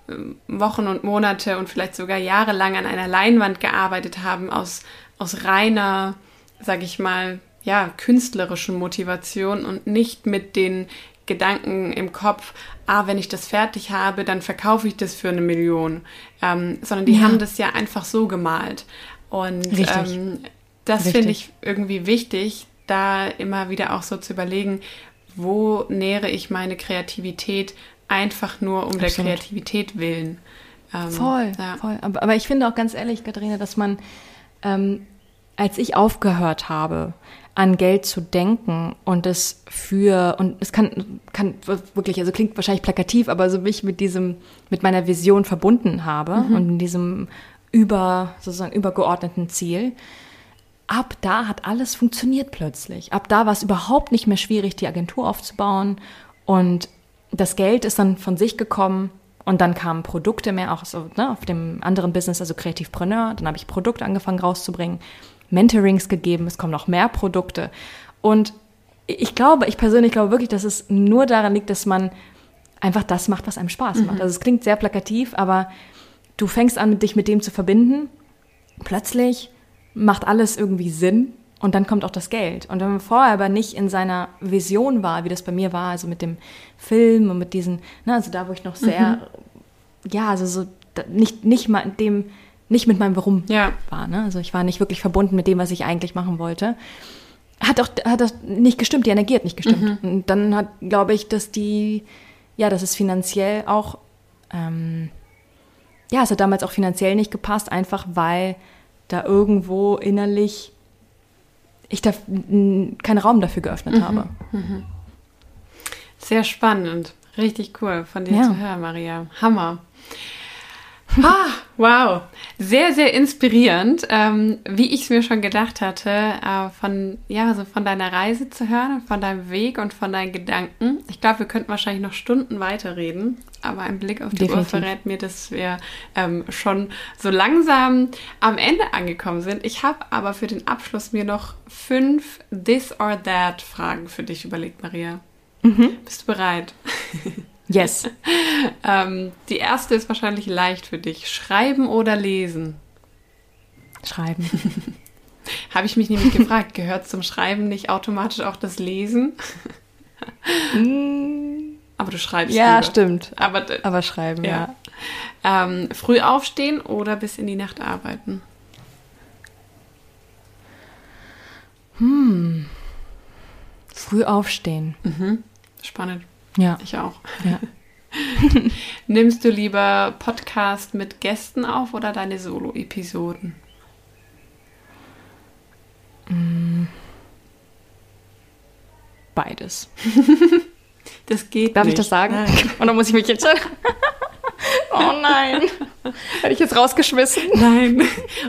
B: ähm, Wochen und Monate und vielleicht sogar jahrelang an einer Leinwand gearbeitet haben aus, aus reiner, sag ich mal, ja, künstlerischen Motivation und nicht mit den Gedanken im Kopf, ah, wenn ich das fertig habe, dann verkaufe ich das für eine Million. Ähm, sondern die
A: Ja.
B: haben das ja einfach so gemalt. Und ähm, das finde ich irgendwie wichtig, da immer wieder auch so zu überlegen, wo nähere ich meine Kreativität einfach nur um der
A: Absolut.
B: Kreativität willen. Ähm,
A: Voll,
B: ja.
A: voll. Aber, aber ich finde auch ganz ehrlich, Katharina, dass man, ähm, als ich aufgehört habe, an Geld zu denken und es für, und es kann, kann wirklich, also klingt wahrscheinlich plakativ, aber so mich mit diesem, mit meiner Vision verbunden habe mhm. und in diesem über, sozusagen übergeordneten Ziel, ab da hat alles funktioniert plötzlich. Ab da war es überhaupt nicht mehr schwierig, die Agentur aufzubauen und das Geld ist dann von sich gekommen und dann kamen Produkte mehr auch so ne, auf dem anderen Business, also Kreativpreneur. Dann habe ich Produkte angefangen rauszubringen, Mentorings gegeben, es kommen noch mehr Produkte. Und ich glaube, ich persönlich glaube wirklich, dass es nur daran liegt, dass man einfach das macht, was einem Spaß macht. Mhm. Also es klingt sehr plakativ, aber du fängst an, dich mit dem zu verbinden. Plötzlich macht alles irgendwie Sinn und dann kommt auch das Geld. Und wenn man vorher aber nicht in seiner Vision war, wie das bei mir war, also mit dem Film und mit diesen, ne, also da, wo ich noch sehr, mhm. ja, also so nicht, nicht mal dem, nicht mit meinem Warum ja. war. Ne? Also ich war nicht wirklich verbunden mit dem, was ich eigentlich machen wollte. Hat auch hat das nicht gestimmt, die Energie hat nicht gestimmt. Mhm. Und dann hat, glaube ich, dass die, ja, dass es finanziell auch, ähm, ja, es hat damals auch finanziell nicht gepasst, einfach weil da irgendwo innerlich ich da keinen Raum dafür geöffnet mhm. habe. Mhm.
B: Sehr spannend. Richtig cool von dir ja. zu hören, Maria. Hammer. Ah, wow, sehr, sehr inspirierend, ähm, wie ich es mir schon gedacht hatte, äh, von, ja, so von deiner Reise zu hören, von deinem Weg und von deinen Gedanken. Ich glaube, wir könnten wahrscheinlich noch Stunden weiterreden, aber ein Blick auf die Definitiv. Uhr verrät mir, dass wir ähm, schon so langsam am Ende angekommen sind. Ich habe aber für den Abschluss mir noch fünf This or That Fragen für dich überlegt, Maria. Mhm. Bist du bereit? *laughs*
A: Yes. *laughs*
B: ähm, die erste ist wahrscheinlich leicht für dich. Schreiben oder lesen?
A: Schreiben. *laughs*
B: Habe ich mich nämlich gefragt, gehört zum Schreiben nicht automatisch auch das Lesen?
A: Mm.
B: Aber du schreibst.
A: Ja, lieber. stimmt.
B: Aber,
A: Aber schreiben, ja.
B: ja. Ähm, früh aufstehen oder bis in die Nacht arbeiten?
A: Hm. Früh aufstehen.
B: Mhm. Spannend.
A: Ja.
B: Ich auch.
A: Ja. *laughs*
B: Nimmst du lieber Podcast mit Gästen auf oder deine Solo-Episoden?
A: Mm. Beides. *laughs*
B: das geht
A: Darf
B: nicht.
A: ich das sagen?
B: Nein. *laughs*
A: Oder muss ich mich jetzt oh nein. Hätte ich jetzt rausgeschmissen?
B: Nein.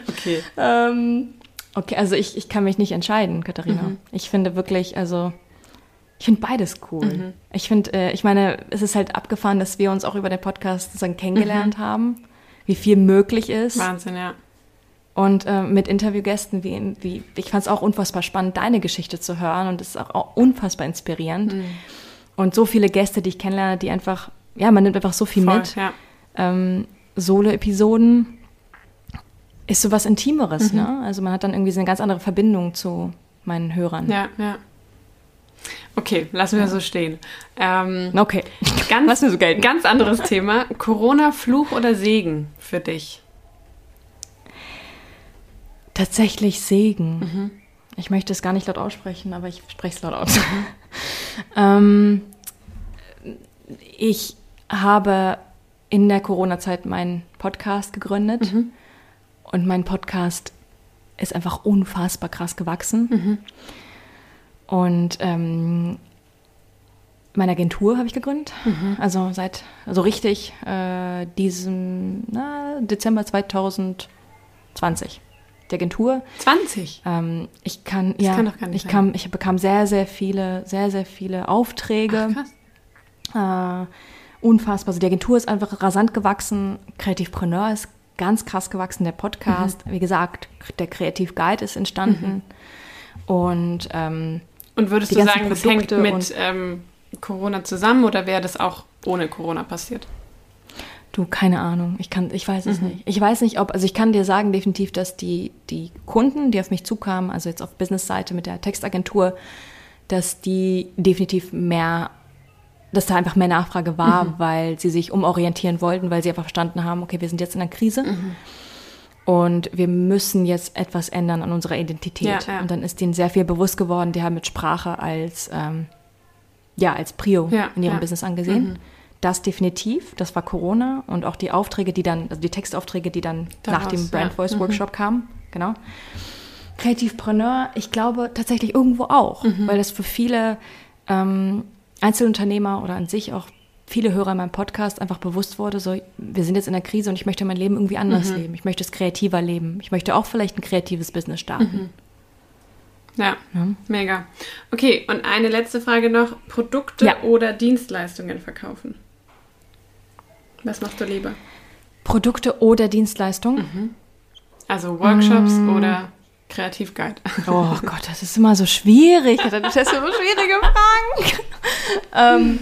B: Okay.
A: Ähm, okay, also ich, ich kann mich nicht entscheiden, Katharina. Mhm. Ich finde wirklich, also ich finde beides cool. Mhm. Ich finde, äh, ich meine, es ist halt abgefahren, dass wir uns auch über den Podcast sozusagen kennengelernt mhm. haben, wie viel möglich ist.
B: Wahnsinn, ja.
A: Und äh, mit Interviewgästen, wie, wie ich fand es auch unfassbar spannend, deine Geschichte zu hören und es ist auch, auch unfassbar inspirierend. Mhm. Und so viele Gäste, die ich kennenlerne, die einfach, ja, man nimmt einfach so viel Voll, mit.
B: Ja.
A: Ähm, Solo-Episoden ist sowas Intimeres, mhm. ne? Also man hat dann irgendwie so eine ganz andere Verbindung zu meinen Hörern.
B: Ja, ja. Okay, lassen wir ja. so stehen. Ähm,
A: okay,
B: ganz, lassen wir so gelten. Ganz anderes Thema. Corona, Fluch oder Segen für dich?
A: Tatsächlich Segen. Mhm. Ich möchte es gar nicht laut aussprechen, aber ich spreche es laut aus. *laughs* ähm, ich habe in der Corona-Zeit meinen Podcast gegründet mhm. und mein Podcast ist einfach unfassbar krass gewachsen. Mhm. Und ähm, meine Agentur habe ich gegründet. Mhm. Also seit, also richtig äh, diesem na, Dezember 2020. Die Agentur.
B: 20?
A: Ähm, ich kann,
B: das
A: ja,
B: kann doch gar nicht
A: ich, kam, ich bekam sehr, sehr viele, sehr, sehr viele Aufträge.
B: Ach, krass.
A: Äh, unfassbar. Also die Agentur ist einfach rasant gewachsen. Kreativpreneur ist ganz krass gewachsen. Der Podcast, mhm. wie gesagt, der Kreativ Guide ist entstanden. Mhm. Und ähm,
B: und würdest du sagen, das hängt mit ähm, Corona zusammen oder wäre das auch ohne Corona passiert?
A: Du, keine Ahnung. Ich kann, ich weiß es mhm. nicht. Ich weiß nicht, ob, also ich kann dir sagen definitiv, dass die, die Kunden, die auf mich zukamen, also jetzt auf Business-Seite mit der Textagentur, dass die definitiv mehr, dass da einfach mehr Nachfrage war, mhm. weil sie sich umorientieren wollten, weil sie einfach verstanden haben, okay, wir sind jetzt in einer Krise. Mhm. Und wir müssen jetzt etwas ändern an unserer Identität.
B: Ja, ja.
A: Und dann ist denen sehr viel bewusst geworden, die haben mit Sprache als, ähm, ja, als Prio
B: ja,
A: in ihrem Business angesehen. Mhm. Das definitiv, das war Corona und auch die Aufträge, die dann, also die Textaufträge, die dann Daraus, nach dem Brand Voice Workshop mhm. kamen, genau. Kreativpreneur, ich glaube tatsächlich irgendwo auch, mhm. weil das für viele ähm, Einzelunternehmer oder an sich auch viele Hörer in meinem Podcast einfach bewusst wurde, so, wir sind jetzt in der Krise und ich möchte mein Leben irgendwie anders mhm. leben. Ich möchte es kreativer leben. Ich möchte auch vielleicht ein kreatives Business starten. Mhm.
B: Ja, ja, mega. Okay, und eine letzte Frage noch. Produkte ja. oder Dienstleistungen verkaufen? Was machst du lieber?
A: Produkte oder Dienstleistungen?
B: Mhm. Also Workshops mm. oder Kreativguide.
A: Oh Gott, das ist immer so schwierig. *laughs* Das ist immer schwierige Fragen. *laughs* ähm,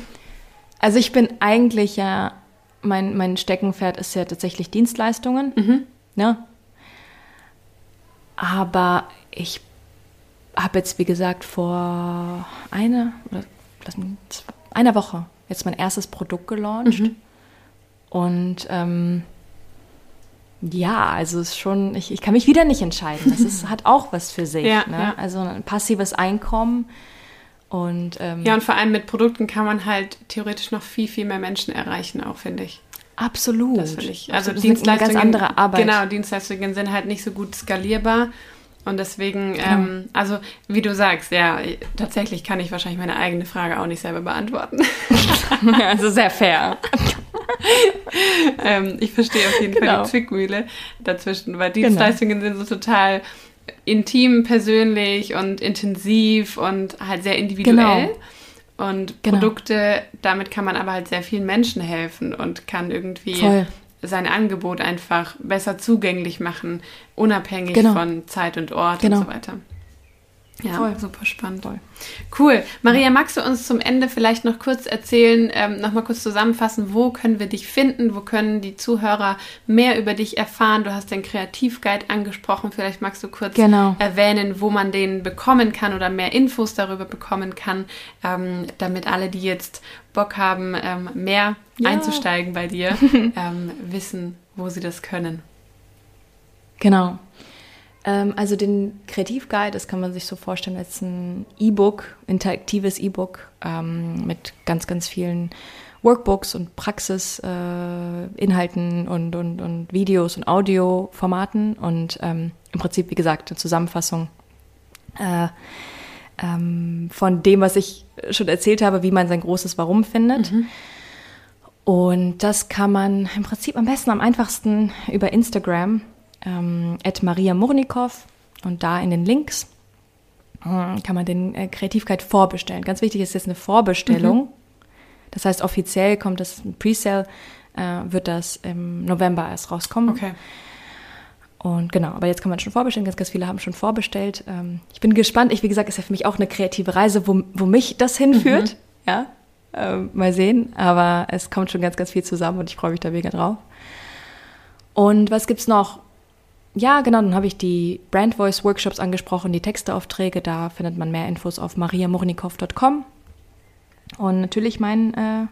A: also ich bin eigentlich ja, mein, mein Steckenpferd ist ja tatsächlich Dienstleistungen. Mhm. Ne? Aber ich habe jetzt, wie gesagt, vor einer, oder einer Woche jetzt mein erstes Produkt gelauncht. Mhm. Und ähm, ja, also es ist schon, ich, ich kann mich wieder nicht entscheiden. Das ist, *laughs* hat auch was für sich. Ja, ne? ja. Also ein passives Einkommen. Und, ähm,
B: ja, und vor allem mit Produkten kann man halt theoretisch noch viel, viel mehr Menschen erreichen, auch finde ich.
A: Absolut.
B: Das finde ich. Also das Dienstleistungen, ganz andere Arbeit. Genau, Dienstleistungen sind halt nicht so gut skalierbar. Und deswegen, genau. ähm, also wie du sagst, ja, tatsächlich kann ich wahrscheinlich meine eigene Frage auch nicht selber beantworten. *laughs*
A: also sehr fair. *laughs*
B: ähm, ich verstehe auf jeden genau. Fall die genau. Zwickmühle dazwischen, weil Dienstleistungen genau. sind so total intim, persönlich und intensiv und halt sehr individuell. Genau. Und genau. Produkte, damit kann man aber halt sehr vielen Menschen helfen und kann irgendwie Voll. sein Angebot einfach besser zugänglich machen, unabhängig genau. von Zeit und Ort und so weiter. Ja, Voll. super spannend. Voll. Cool. Maria, magst du uns zum Ende vielleicht noch kurz erzählen, ähm, nochmal kurz zusammenfassen, wo können wir dich finden, wo können die Zuhörer mehr über dich erfahren? Du hast den Kreativguide angesprochen, vielleicht magst du kurz genau. erwähnen, wo man den bekommen kann oder mehr Infos darüber bekommen kann, ähm, damit alle, die jetzt Bock haben, ähm, mehr ja. einzusteigen bei dir, *laughs* ähm, wissen, wo sie das können.
A: Genau. Ähm, also den Kreativguide, das kann man sich so vorstellen als ein E-Book, interaktives E-Book ähm, mit ganz, ganz vielen Workbooks und Praxisinhalten äh, und, und, und Videos und Audioformaten und ähm, im Prinzip, wie gesagt, eine Zusammenfassung äh, ähm, von dem, was ich schon erzählt habe, wie man sein großes Warum findet. Mhm. Und das kann man im Prinzip am besten, am einfachsten über Instagram ähm, Maria Murnikow und da in den Links äh, kann man den äh, Kreativguide vorbestellen. Ganz wichtig ist jetzt eine Vorbestellung. Mhm. Das heißt, offiziell kommt das Presale, äh, wird das im November erst rauskommen.
B: Okay.
A: Und genau, aber jetzt kann man schon vorbestellen. Ganz, ganz viele haben schon vorbestellt. Ähm, ich bin gespannt. Ich, wie gesagt, ist ja für mich auch eine kreative Reise, wo, wo mich das hinführt. Mhm. Ja, ähm, mal sehen. Aber es kommt schon ganz, ganz viel zusammen und ich freue mich da mega drauf. Und was gibt's noch? Ja, genau, dann habe ich die Brand Voice Workshops angesprochen, die Texteaufträge, da findet man mehr Infos auf mariamurnikow.com. Und natürlich mein äh,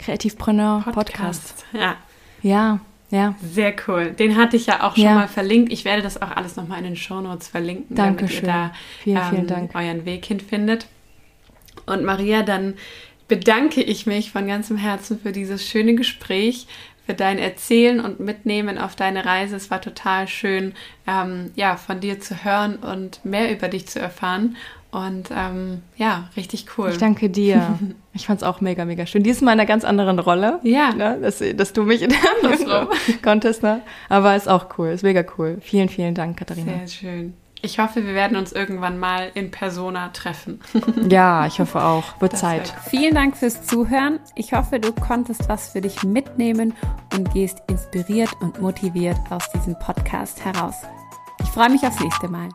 A: Kreativpreneur Podcast. Podcast.
B: Ja.
A: Ja, ja.
B: Sehr cool. Den hatte ich ja auch schon ja. mal verlinkt. Ich werde das auch alles nochmal in den Shownotes verlinken,
A: Dankeschön.
B: damit ihr da
A: vielen, ähm, vielen Dank.
B: euren Weg hinfindet. Und Maria, dann bedanke ich mich von ganzem Herzen für dieses schöne Gespräch für dein Erzählen und Mitnehmen auf deine Reise. Es war total schön, ähm, ja, von dir zu hören und mehr über dich zu erfahren. Und ähm, ja, richtig cool.
A: Ich danke dir. *laughs* Ich fand es auch mega, mega schön. Diesmal in einer ganz anderen Rolle.
B: Ja.
A: Ne, dass, dass du mich in der konntest, ne? Aber ist auch cool, ist mega cool. Vielen, vielen Dank, Katharina.
B: Sehr schön. Ich hoffe, wir werden uns irgendwann mal in Persona treffen. *laughs*
A: ja, ich hoffe auch. Wird das Zeit. Wird.
B: Vielen Dank fürs Zuhören. Ich hoffe, du konntest was für dich mitnehmen und gehst inspiriert und motiviert aus diesem Podcast heraus. Ich freue mich aufs nächste Mal.